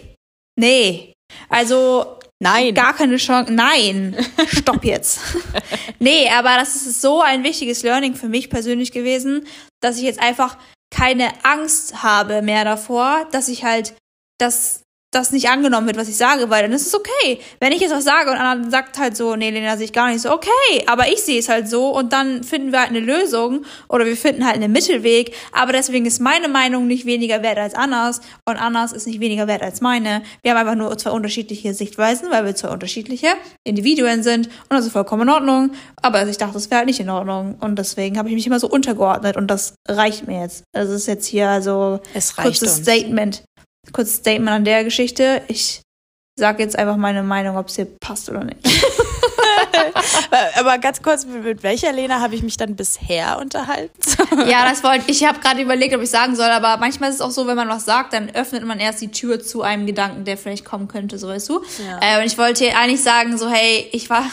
B: nee. Also
A: Nein.
B: gar keine Chance. Nein, stopp jetzt. nee, aber das ist so ein wichtiges Learning für mich persönlich gewesen, dass ich jetzt einfach keine Angst habe mehr davor, dass ich halt das das nicht angenommen wird, was ich sage, weil dann ist es okay. Wenn ich jetzt was sage und einer sagt halt so, nee, Lena sehe ich gar nicht so, okay, aber ich sehe es halt so und dann finden wir halt eine Lösung oder wir finden halt einen Mittelweg, aber deswegen ist meine Meinung nicht weniger wert als Annas und Annas ist nicht weniger wert als meine. Wir haben einfach nur zwei unterschiedliche Sichtweisen, weil wir zwei unterschiedliche Individuen sind und das ist vollkommen in Ordnung, aber ich dachte, das wäre halt nicht in Ordnung und deswegen habe ich mich immer so untergeordnet und das reicht mir jetzt. Das ist jetzt hier also
A: Es
B: kurzes
A: uns.
B: Statement. Kurzes Statement an der Geschichte. Ich sage jetzt einfach meine Meinung, ob es dir passt oder nicht.
A: Aber ganz kurz, mit welcher Lena habe ich mich dann bisher unterhalten?
B: ja, das wollte ich. habe gerade überlegt, ob ich sagen soll, aber manchmal ist es auch so, wenn man was sagt, dann öffnet man erst die Tür zu einem Gedanken, der vielleicht kommen könnte, so weißt du.
A: Ja.
B: Äh, und ich wollte hier eigentlich sagen, so hey, ich war,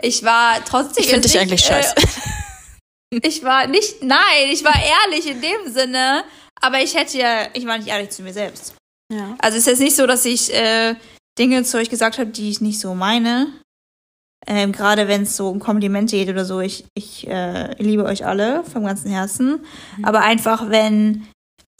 B: ich war trotzdem.
A: Ich finde dich eigentlich scheiße.
B: Äh, ich war nicht, nein, ich war ehrlich in dem Sinne, aber ich hätte ja, ich war nicht ehrlich zu mir selbst.
A: ja.
B: Also es ist jetzt nicht so, dass ich äh, Dinge zu euch gesagt habe, die ich nicht so meine. Ähm, Gerade wenn es so um Komplimente geht oder so. Ich, ich äh, liebe euch alle vom ganzen Herzen. Aber einfach, wenn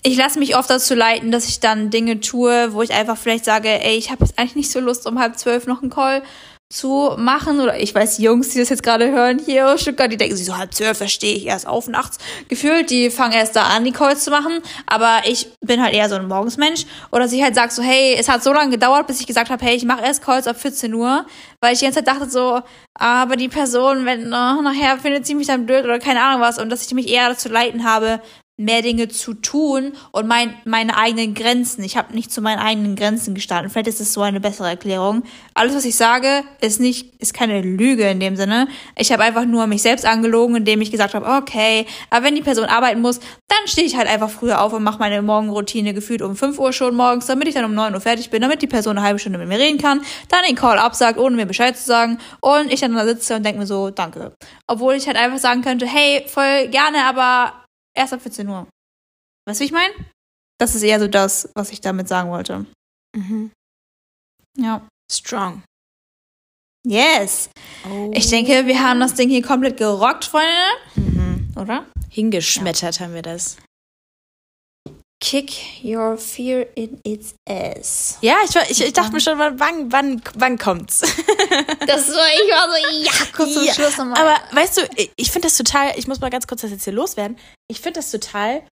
B: ich lasse mich oft dazu leiten, dass ich dann Dinge tue, wo ich einfach vielleicht sage, ey, ich habe jetzt eigentlich nicht so Lust, um halb zwölf noch einen Call zu machen. Oder ich weiß, die Jungs, die das jetzt gerade hören hier aus Stuttgart, die denken sich so halb zwölf, da stehe ich erst auf nachts gefühlt. Die fangen erst da an, die Calls zu machen. Aber ich bin halt eher so ein Morgensmensch. Oder ich halt sag so, hey, es hat so lange gedauert, bis ich gesagt habe, hey, ich mache erst Calls ab 14 Uhr. Weil ich die ganze Zeit dachte so, aber die Person, wenn oh, nachher findet sie mich dann blöd oder keine Ahnung was. Und dass ich mich eher dazu leiten habe, mehr Dinge zu tun und mein, meine eigenen Grenzen. Ich habe nicht zu meinen eigenen Grenzen gestanden. Vielleicht ist es so eine bessere Erklärung. Alles, was ich sage, ist nicht, ist keine Lüge in dem Sinne. Ich habe einfach nur mich selbst angelogen, indem ich gesagt habe, okay, aber wenn die Person arbeiten muss, dann stehe ich halt einfach früher auf und mache meine Morgenroutine gefühlt um 5 Uhr schon morgens, damit ich dann um 9 Uhr fertig bin, damit die Person eine halbe Stunde mit mir reden kann, dann den Call absagt, ohne mir Bescheid zu sagen und ich dann da sitze und denke mir so, danke. Obwohl ich halt einfach sagen könnte, hey, voll gerne, aber erst ab 14 Uhr. Weißt du, wie ich meine? Das ist eher so das, was ich damit sagen wollte.
A: Mhm.
B: Ja.
A: Strong.
B: Yes.
A: Oh.
B: Ich denke, wir haben das Ding hier komplett gerockt, Freunde.
A: Mhm.
B: Oder?
A: Hingeschmettert haben wir das.
B: Kick your fear in its ass.
A: Ja, ich, war- ich, ich dachte mir schon, wann, wann, wann, wann kommt's?
B: Das war, ich war so, ja, kurz zum
A: Ja,
B: Schluss nochmal.
A: Aber weißt du, ich- ich finde das total, ich muss mal ganz kurz das jetzt hier loswerden. Ich finde das total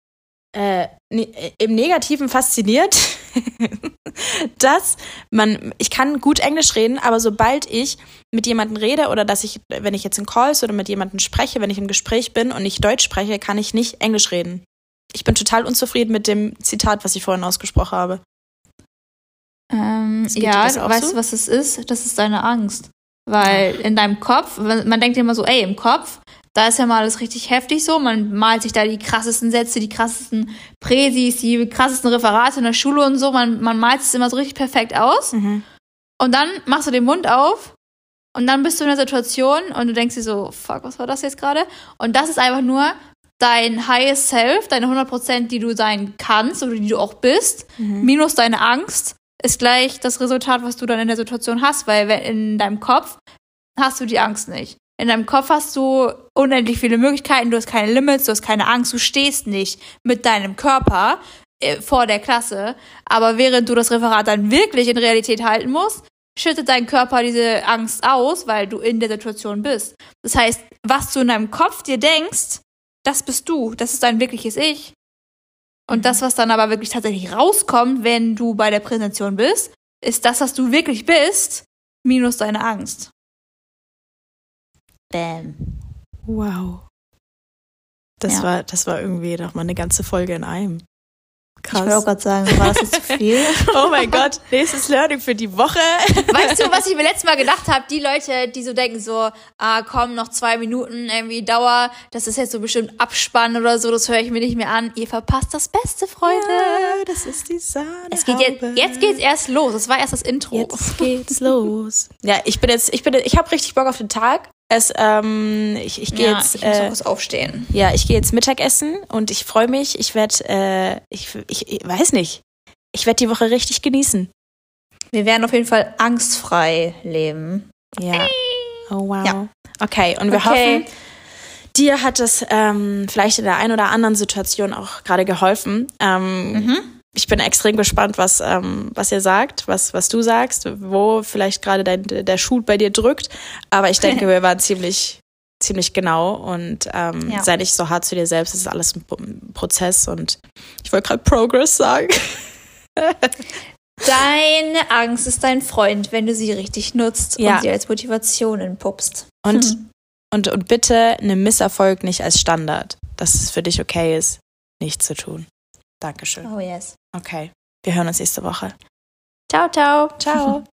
A: äh, ne, im Negativen fasziniert, dass man, ich kann gut Englisch reden, aber sobald ich mit jemandem rede oder dass ich, wenn ich jetzt in Calls oder mit jemandem spreche, wenn ich im Gespräch bin und nicht Deutsch spreche, kann ich nicht Englisch reden. Ich bin total unzufrieden mit dem Zitat, was ich vorhin ausgesprochen habe.
B: Ähm, ja, weißt
A: so?
B: du, was es ist? Das ist deine Angst. Weil in deinem Kopf, man denkt immer so, ey, im Kopf, da ist ja mal alles richtig heftig so. Man malt sich da die krassesten Sätze, die krassesten Präsis, die krassesten Referate in der Schule und so. Man, man malt es immer so richtig perfekt aus. Und dann machst du den Mund auf und dann bist du in der Situation und du denkst dir so, fuck, was war das jetzt gerade? Und das ist einfach nur dein highest self, deine 100%, die du sein kannst oder die du auch bist, minus deine Angst, ist gleich das Resultat, was du dann in der Situation hast, weil in deinem Kopf hast du die Angst nicht. In deinem Kopf hast du unendlich viele Möglichkeiten, du hast keine Limits, du hast keine Angst, du stehst nicht mit deinem Körper äh, vor der Klasse, aber während du das Referat dann wirklich in Realität halten musst, schüttet dein Körper diese Angst aus, weil du in der Situation bist. Das heißt, was du in deinem Kopf dir denkst, das bist du, das ist dein wirkliches Ich. Und das, was dann aber wirklich tatsächlich rauskommt, wenn du bei der Präsentation bist, ist das, was du wirklich bist, minus deine Angst. Bam.
A: Wow. Das
B: Ja.
A: war, das war irgendwie noch mal eine ganze Folge in einem.
B: Ich wollte auch
A: Krass.
B: gerade sagen, war das jetzt zu viel?
A: Oh mein Gott, nächstes Learning für die Woche.
B: Weißt du, was ich mir letztes Mal gedacht habe? Die Leute, die so denken, so, ah, komm, noch zwei Minuten irgendwie Dauer, das ist jetzt so bestimmt Abspann oder so, das höre ich mir nicht mehr an. Ihr verpasst das Beste, Freunde.
A: Ja, das ist die Sahne.
B: Es geht jetzt, jetzt geht's erst los. Das war erst das Intro.
A: Jetzt geht's los. Ja, ich bin jetzt, ich bin, ich habe richtig Bock auf den Tag. Es, ähm, ich, ich gehe
B: ja,
A: jetzt,
B: ich muss
A: äh,
B: kurz aufstehen.
A: ja, ich gehe jetzt Mittagessen und ich freue mich. Ich werde, äh, ich, ich, ich weiß nicht, ich werde die Woche richtig genießen.
B: Wir werden auf jeden Fall angstfrei leben.
A: Ja. Oh wow.
B: Ja.
A: Okay, und wir
B: Okay.
A: hoffen, dir hat es ähm, vielleicht in der einen oder anderen Situation auch gerade geholfen. Ähm,
B: Mhm.
A: Ich bin extrem gespannt, was, ähm, was ihr sagt, was, was du sagst, wo vielleicht gerade dein, der Schuh bei dir drückt. Aber ich denke, wir waren ziemlich, ziemlich genau und ähm,
B: Ja.
A: sei nicht so hart zu dir selbst. Es ist alles ein Pro- ein Prozess und ich wollte gerade Progress sagen.
B: Deine Angst ist dein Freund, wenn du sie richtig nutzt
A: Ja.
B: und sie als Motivation entpuppst.
A: Und,
B: Mhm.
A: und, und bitte nimm Misserfolg nicht als Standard, dass es für dich okay ist, nichts zu tun. Dankeschön.
B: Oh yes.
A: Okay, wir hören uns nächste Woche.
B: Ciao, ciao.
A: Ciao.